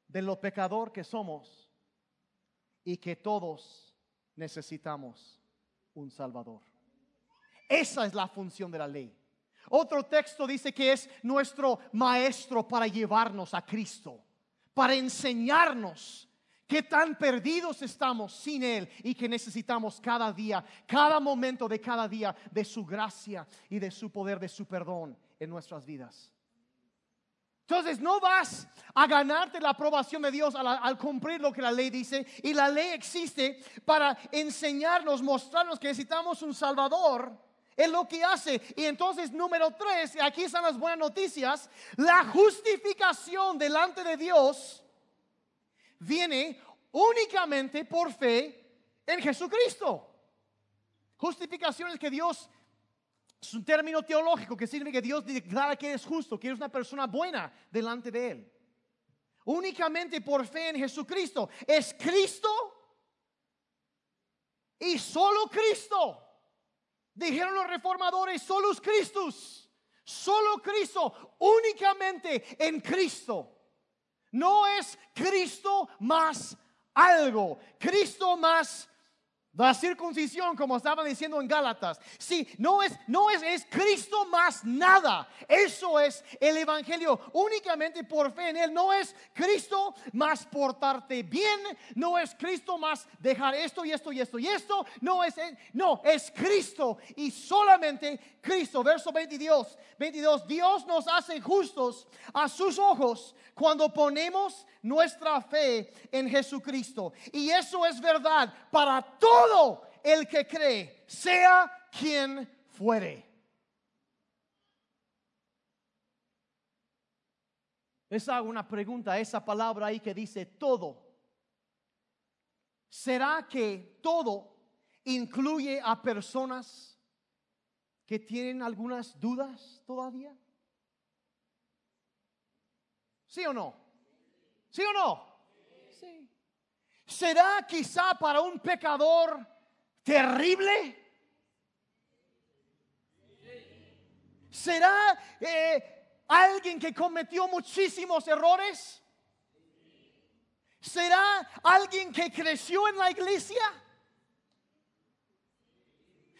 de lo pecador que somos y que todos necesitamos un Salvador. Esa es la función de la ley. Otro texto dice que es nuestro maestro para llevarnos a Cristo, para enseñarnos qué tan perdidos estamos sin Él y que necesitamos cada día, cada momento de cada día de su gracia y de su poder, de su perdón en nuestras vidas. Entonces no vas a ganarte la aprobación de Dios al, cumplir lo que la ley dice. Y la ley existe para enseñarnos, mostrarnos que necesitamos un Salvador. Es lo que hace. Y entonces número tres, aquí están las buenas noticias, la justificación delante de Dios viene únicamente por fe en Jesucristo. Justificación es que Dios, es un término teológico que significa que Dios declara que eres justo, que eres una persona buena delante de Él. Únicamente por fe en Jesucristo. Es Cristo y solo Cristo. Dijeron los reformadores, solo Cristo. Solo Cristo, únicamente en Cristo. No es Cristo más algo. Cristo más la circuncisión, como estaba diciendo en Gálatas. Sí, no es, no es, es Cristo más nada. Eso es el Evangelio. Únicamente por fe en Él. No es Cristo más portarte bien. No es Cristo más dejar esto y esto y esto y esto. No es, no, es Cristo y solamente Cristo. Verso 22. 22. Dios nos hace justos a sus ojos cuando ponemos nuestra fe en Jesucristo. Y eso es verdad para todo el que cree, sea quien fuere. Les hago una pregunta, esa palabra ahí que dice todo. ¿Será que todo incluye a personas que tienen algunas dudas todavía? ¿Sí o no? ¿Sí o no? ¿Será quizá para un pecador terrible? ¿Será eh, alguien que cometió muchísimos errores? ¿Será alguien que creció en la iglesia?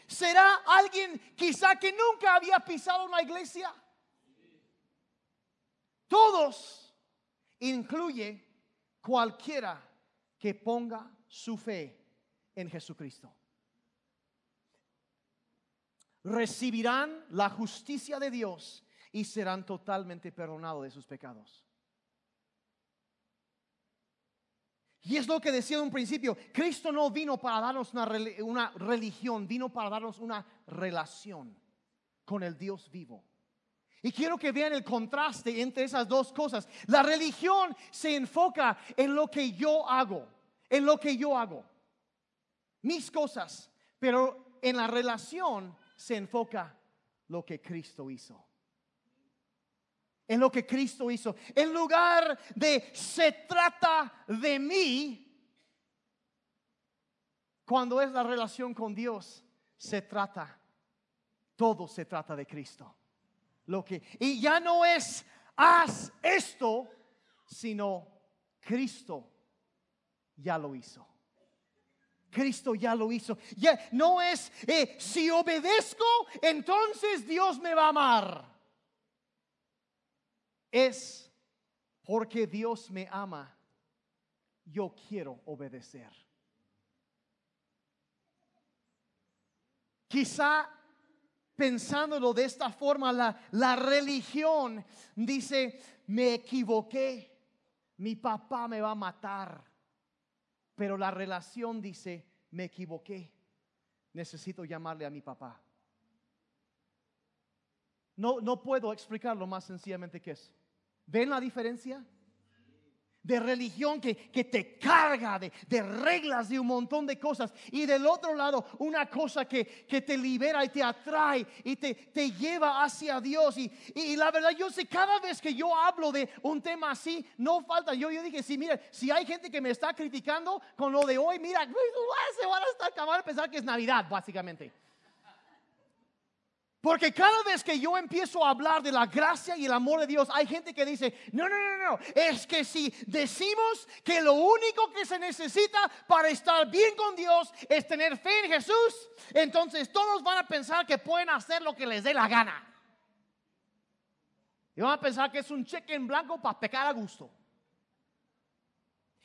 ¿Será alguien quizá que nunca había pisado una iglesia? Todos incluye cualquiera que ponga su fe en Jesucristo. Recibirán la justicia de Dios y serán totalmente perdonados de sus pecados. Y es lo que decía en un principio, Cristo no vino para darnos una, una, religión, vino para darnos una relación con el Dios vivo. Y quiero que vean el contraste entre esas dos cosas. La religión se enfoca en lo que yo hago, en lo que yo hago, mis cosas, pero en la relación se enfoca lo que Cristo hizo. En lo que Cristo hizo. En lugar de se trata de mí, cuando es la relación con Dios, se trata, todo se trata de Cristo lo que y ya no es haz esto, sino Cristo ya lo hizo. Cristo ya lo hizo. Ya no es eh, si obedezco, entonces Dios me va a amar. Es porque Dios me ama. Yo quiero obedecer. Quizá pensándolo de esta forma, la, religión dice, me equivoqué, mi papá me va a matar. Pero la relación dice, me equivoqué, necesito llamarle a mi papá. No, no puedo explicarlo más sencillamente que es. ¿Ven la diferencia? De religión que, te carga de, reglas, de un montón de cosas. Y del otro lado, una cosa que, te libera y te atrae y te, te lleva hacia Dios. Y, y, la verdad, yo sé, cada vez que yo hablo de un tema así, no falta. Yo, yo dije, sí, mira, si hay gente que me está criticando con lo de hoy, mira, se van a estar acabando a pensar que es Navidad, básicamente. Porque cada vez que yo empiezo a hablar de la gracia y el amor de Dios, hay gente que dice, no, no, no, no, es que si decimos que lo único que se necesita para estar bien con Dios es tener fe en Jesús, entonces todos van a pensar que pueden hacer lo que les dé la gana. Y van a pensar que es un cheque en blanco para pecar a gusto.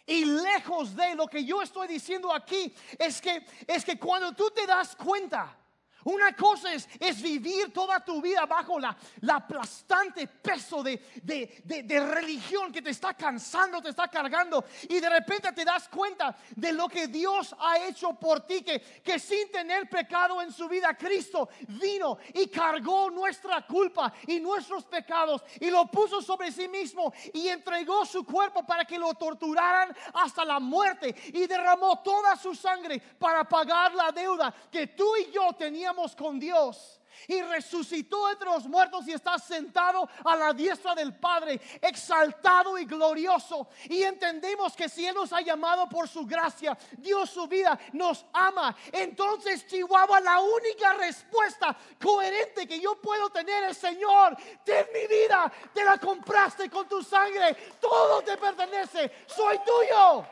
Y lejos de lo que yo estoy diciendo aquí, es que, es que cuando tú te das cuenta, una cosa es, es vivir toda tu vida bajo la, la aplastante peso de, de, religión que te está cansando, te está cargando. Y de repente te das cuenta de lo que Dios ha hecho por ti, que, que sin tener pecado en su vida, Cristo vino y cargó nuestra culpa y nuestros pecados y lo puso sobre sí mismo y entregó su cuerpo para que lo torturaran hasta la muerte y derramó toda su sangre para pagar la deuda que tú y yo teníamos con Dios y resucitó entre los muertos y está sentado a la diestra del Padre, exaltado y glorioso. Y entendemos que si Él nos ha llamado por su gracia, Dios su vida, nos ama. Entonces, Chihuahua, la única respuesta coherente que yo puedo tener es, Señor, ten mi vida, te la compraste con tu sangre, todo te pertenece, soy tuyo.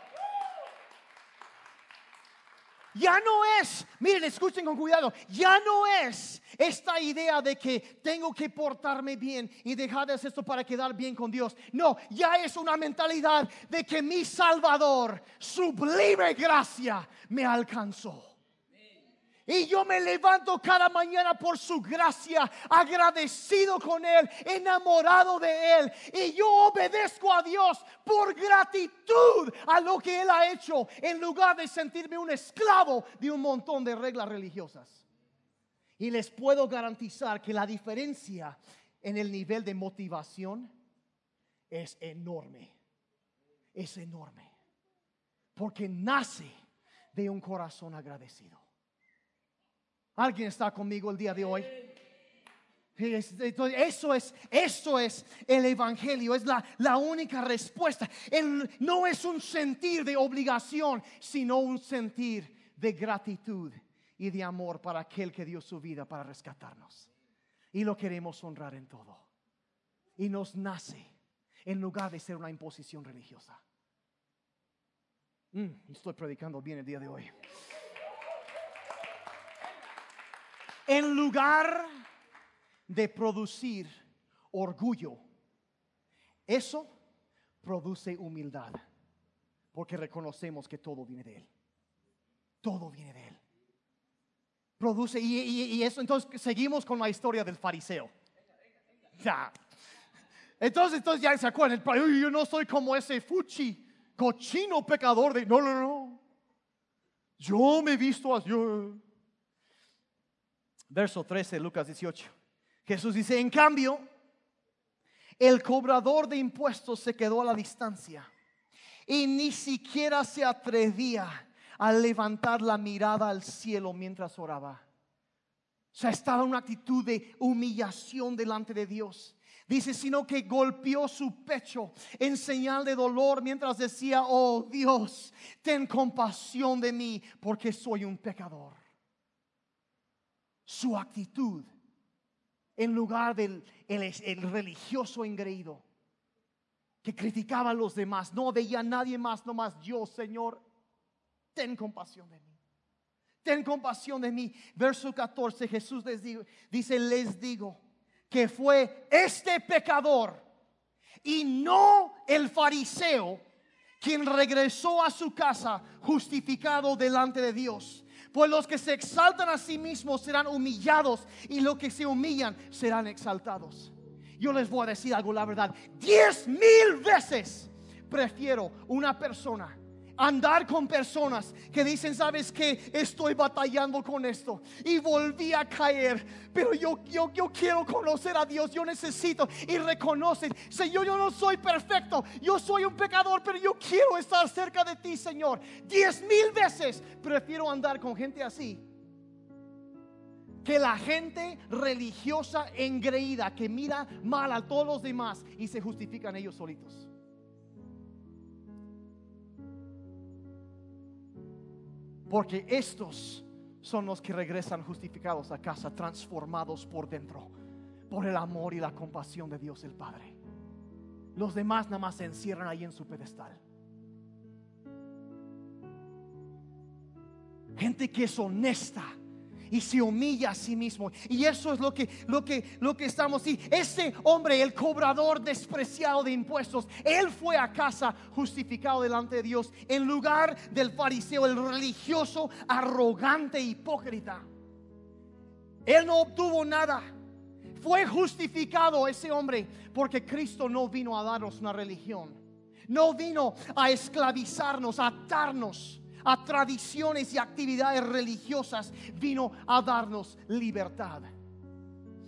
Ya no es, miren, escuchen con cuidado, ya no es esta idea de que tengo que portarme bien y dejar de hacer esto para quedar bien con Dios. No, ya es una mentalidad de que mi Salvador, sublime gracia, me alcanzó. Y yo me levanto cada mañana por su gracia, agradecido con Él, enamorado de Él. Y yo obedezco a Dios por gratitud a lo que Él ha hecho, en lugar de sentirme un esclavo de un montón de reglas religiosas. Y les puedo garantizar que la diferencia en el nivel de motivación es enorme. Es enorme. Porque nace de un corazón agradecido. ¿Alguien está conmigo el día de hoy? eso es, eso es el Evangelio, es la, la única respuesta. no es un sentir de obligación, sino un sentir de gratitud y de amor para aquel que dio su vida para rescatarnos. Y lo queremos honrar en todo. Y nos nace en lugar de ser una imposición religiosa. Mm, estoy predicando bien el día de hoy. En lugar de producir orgullo, eso produce humildad, porque reconocemos que todo viene de Él. Todo viene de Él. Produce, y, eso, entonces seguimos con la historia del fariseo. Ya. Entonces, entonces ya se acuerdan, yo no soy como ese fuchi, cochino pecador de, no, no, no. Yo me he visto así. Verso 13, Lucas 18. Jesús dice, en cambio, el cobrador de impuestos se quedó a la distancia y ni siquiera se atrevía a levantar la mirada al cielo mientras oraba. O sea, estaba en una actitud de humillación delante de Dios. Dice, sino que golpeó su pecho en señal de dolor mientras decía, oh Dios, ten compasión de mí porque soy un pecador. Su actitud en lugar del el, religioso engreído que criticaba a los demás, no veía a nadie más, nomás yo, Señor, ten compasión de mí. Ten compasión de mí. Verso 14, Jesús les digo, dice, les digo que fue este pecador y no el fariseo quien regresó a su casa justificado delante de Dios. Pues los que se exaltan a sí mismos serán humillados y los que se humillan serán exaltados. Yo les voy a decir algo, la verdad. Diez mil veces prefiero una persona andar con personas que dicen, sabes que estoy batallando con esto y volví a caer, pero yo, yo, yo quiero conocer a Dios, yo necesito. Y reconocen, Señor, yo no soy perfecto, yo soy un pecador, pero yo quiero estar cerca de ti, Señor. Diez mil veces prefiero andar con gente así que la gente religiosa engreída que mira mal a todos los demás y se justifican ellos solitos. Porque estos son los que regresan justificados a casa, transformados por dentro, por el amor y la compasión de Dios el Padre. Los demás nada más se encierran ahí en su pedestal. Gente que es honesta, y se humilla a sí mismo. Y eso es lo que, lo que, lo que estamos. Y ese hombre, el cobrador despreciado de impuestos, él fue a casa justificado delante de Dios en lugar del fariseo, el religioso, arrogante, hipócrita. Él no obtuvo nada. Fue justificado ese hombre porque Cristo no vino a darnos una religión. No vino a esclavizarnos, a atarnos a tradiciones y actividades religiosas, vino a darnos libertad.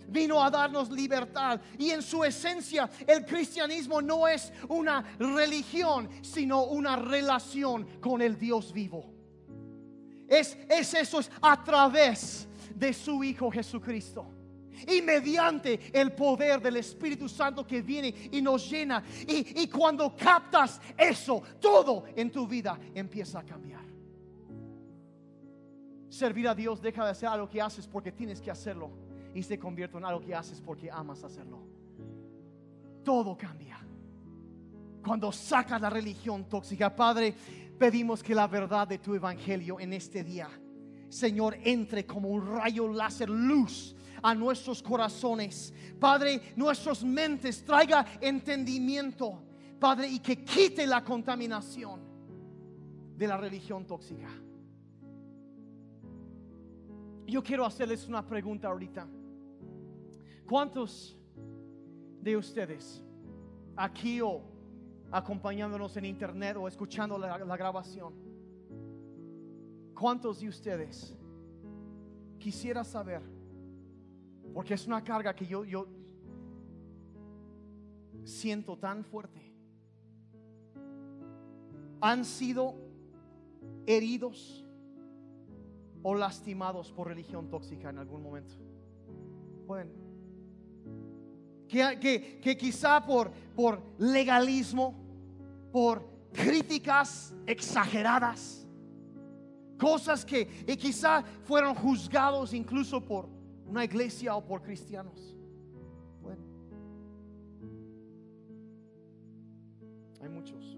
Vino a darnos libertad. Y en su esencia el cristianismo no es una religión, sino una relación con el Dios vivo. Es, es eso, es a través de su Hijo Jesucristo y mediante el poder del Espíritu Santo que viene y nos llena. Y, y, cuando captas eso, todo en tu vida empieza a cambiar. Servir a Dios deja de ser algo que haces porque tienes que hacerlo y se convierte en algo que haces porque amas hacerlo. Todo cambia. Cuando sacas la religión tóxica, Padre, pedimos que la verdad de tu evangelio en este día, Señor, entre como un rayo láser, luz a nuestros corazones. Padre, nuestras mentes traiga entendimiento, Padre, y que quite la contaminación de la religión tóxica. Yo quiero hacerles una pregunta ahorita. ¿Cuántos de ustedes aquí o acompañándonos en internet o escuchando la, grabación? ¿Cuántos de ustedes quisiera saber? Porque es una carga que yo, yo, siento tan fuerte. Han sido heridos o lastimados por religión tóxica en algún momento. Pueden. Que, que, quizá por, por legalismo, por críticas exageradas, cosas que y quizá fueron juzgados incluso por una iglesia o por cristianos. Bueno, hay muchos.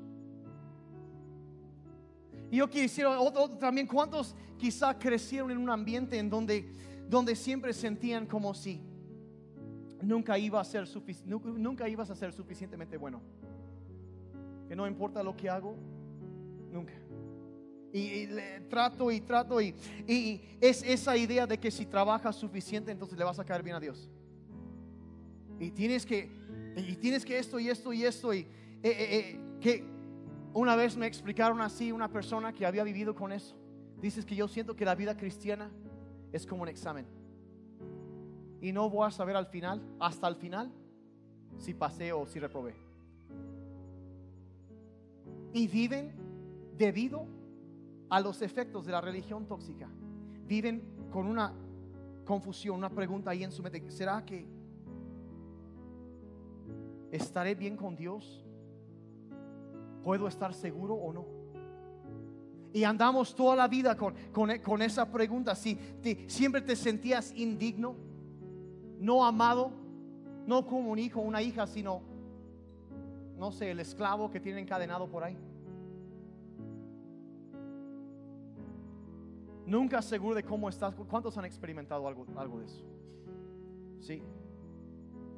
Y yo quisiera otro, también, ¿cuántos quizá crecieron en un ambiente en donde, donde siempre sentían como si nunca, iba a ser nunca ibas a ser suficientemente bueno? Que no importa lo que hago, nunca. Y, trato y trato y, y, es esa idea de que si trabajas suficiente entonces le vas a caer bien a Dios. Y tienes que, y tienes que esto y esto y esto y eh, eh, eh, que una vez me explicaron así una persona que había vivido con eso. Dices que yo siento que la vida cristiana es como un examen. Y no voy a saber al final, hasta el final, si pasé o si reprobé. Y viven debido a los efectos de la religión tóxica. Viven con una confusión, una pregunta ahí en su mente. ¿Será que estaré bien con Dios? ¿Puedo estar seguro o no? Y andamos toda la vida con, con, esa pregunta. Si siempre te sentías indigno, no amado, no como un hijo una hija, sino, no sé, el esclavo que tiene encadenado por ahí. Nunca seguro de cómo estás. ¿Cuántos han experimentado algo, algo de eso? Sí.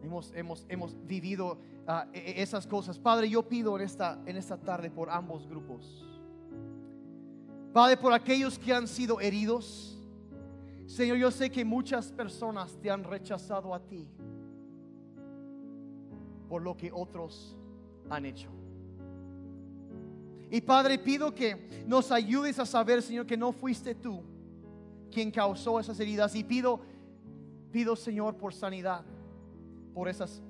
Hemos, hemos, hemos vivido ah, e, e, esas cosas. Padre, yo pido en esta, en esta tarde por ambos grupos. Padre, por aquellos que han sido heridos. Señor, yo sé que muchas personas te han rechazado a ti por lo que otros han hecho. Y Padre, pido que nos ayudes a saber, Señor, que no fuiste tú quien causó esas heridas. Y pido, pido, Señor, por sanidad, por esas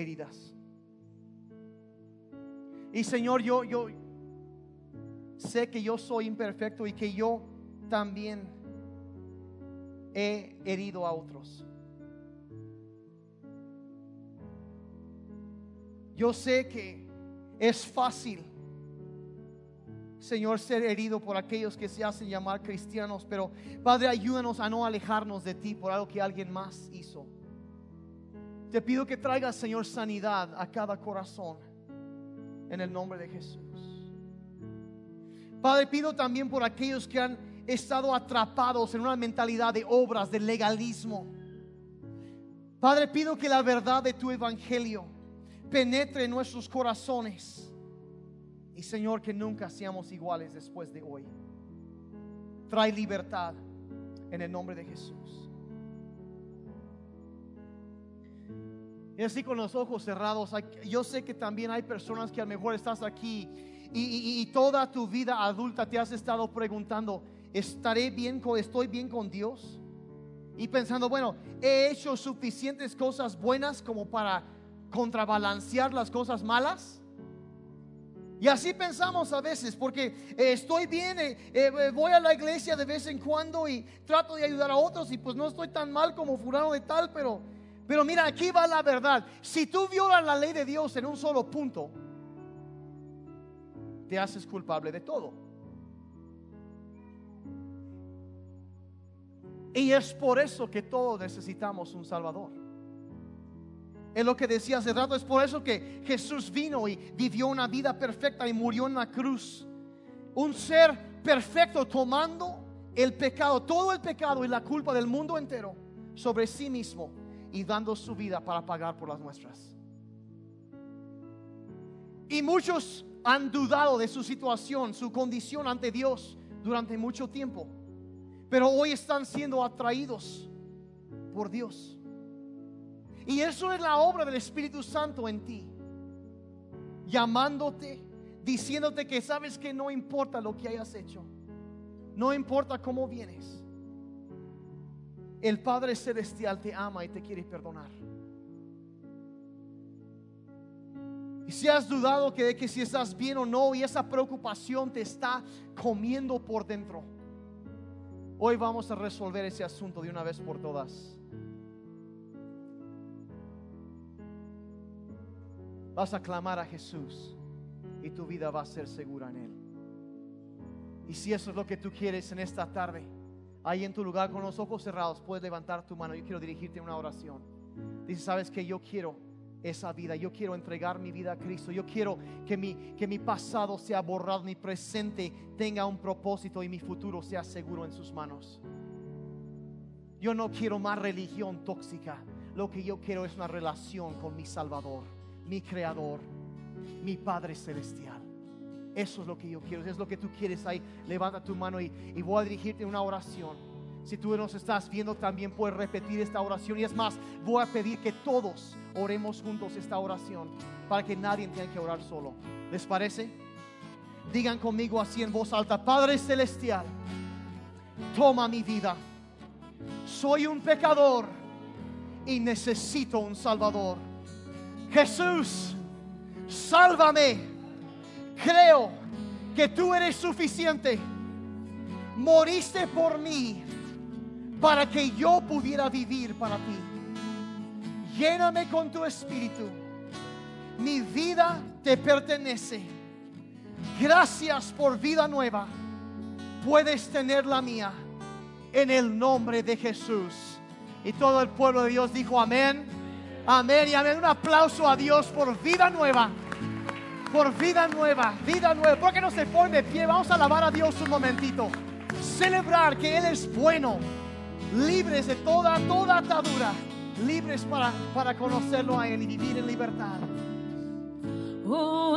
heridas. Y Señor, yo, yo sé que yo soy imperfecto y que yo también he herido a otros. Yo sé que es fácil Señor, ser herido por aquellos que se hacen llamar cristianos, pero Padre, ayúdanos a no alejarnos de ti por algo que alguien más hizo. Te pido que traigas, Señor, sanidad a cada corazón en el nombre de Jesús. Padre, pido también por aquellos que han estado atrapados en una mentalidad de obras, de legalismo. Padre, pido que la verdad de tu evangelio penetre en nuestros corazones y Señor, que nunca seamos iguales después de hoy. Trae libertad en el nombre de Jesús. Y así con los ojos cerrados, yo sé que también hay personas que a lo mejor estás aquí y, toda tu vida adulta te has estado preguntando, ¿estaré bien con, estoy bien con Dios? Y pensando, bueno, he hecho suficientes cosas buenas como para contrabalancear las cosas malas. Y así pensamos a veces, porque eh, estoy bien, eh, eh, voy a la iglesia de vez en cuando y trato de ayudar a otros y pues no estoy tan mal como fulano de tal, pero, pero mira, aquí va la verdad. Si tú violas la ley de Dios en un solo punto, te haces culpable de todo. Y es por eso que todos necesitamos un Salvador. Es lo que decía hace rato. Es por eso que Jesús vino y vivió una vida perfecta y murió en la cruz. Un ser perfecto tomando el pecado, todo el pecado y la culpa del mundo entero sobre sí mismo y dando su vida para pagar por las nuestras. Y muchos han dudado de su situación, su condición ante Dios durante mucho tiempo. Pero hoy están siendo atraídos por Dios. Y eso es la obra del Espíritu Santo en ti. Llamándote, diciéndote que sabes que no importa lo que hayas hecho. No importa cómo vienes. El Padre Celestial te ama y te quiere perdonar. Y si has dudado que de que si estás bien o no y esa preocupación te está comiendo por dentro, hoy vamos a resolver ese asunto de una vez por todas. Vas a clamar a Jesús y tu vida va a ser segura en Él. Y si eso es lo que tú quieres en esta tarde, ahí en tu lugar con los ojos cerrados, puedes levantar tu mano. Yo quiero dirigirte una oración. Dice, sabes que yo quiero esa vida. Yo quiero entregar mi vida a Cristo. Yo quiero que mi, que mi pasado sea borrado, mi presente tenga un propósito y mi futuro sea seguro en sus manos. Yo no quiero más religión tóxica. Lo que yo quiero es una relación con mi Salvador, mi Creador, mi Padre Celestial. Eso es lo que yo quiero. es lo que tú quieres ahí, levanta tu mano y, voy a dirigirte una oración. Si tú nos estás viendo, también puedes repetir esta oración. Y es más, voy a pedir que todos oremos juntos esta oración para que nadie tenga que orar solo. ¿Les parece? Digan conmigo así en voz alta, Padre Celestial, toma mi vida. Soy un pecador y necesito un Salvador. Jesús, sálvame. Creo que tú eres suficiente. Moriste por mí para que yo pudiera vivir para ti. Lléname con tu espíritu. Mi vida te pertenece. Gracias por vida nueva. Puedes tener la mía en el nombre de Jesús. Y todo el pueblo de Dios dijo amén. Amén y amén. Un aplauso a Dios por vida nueva. Por vida nueva, vida nueva. ¿Por qué no se de pie? Vamos a alabar a Dios un momentito. Celebrar que Él es bueno. Libres de toda, toda atadura libres para, para conocerlo a Él y vivir en libertad. Oh,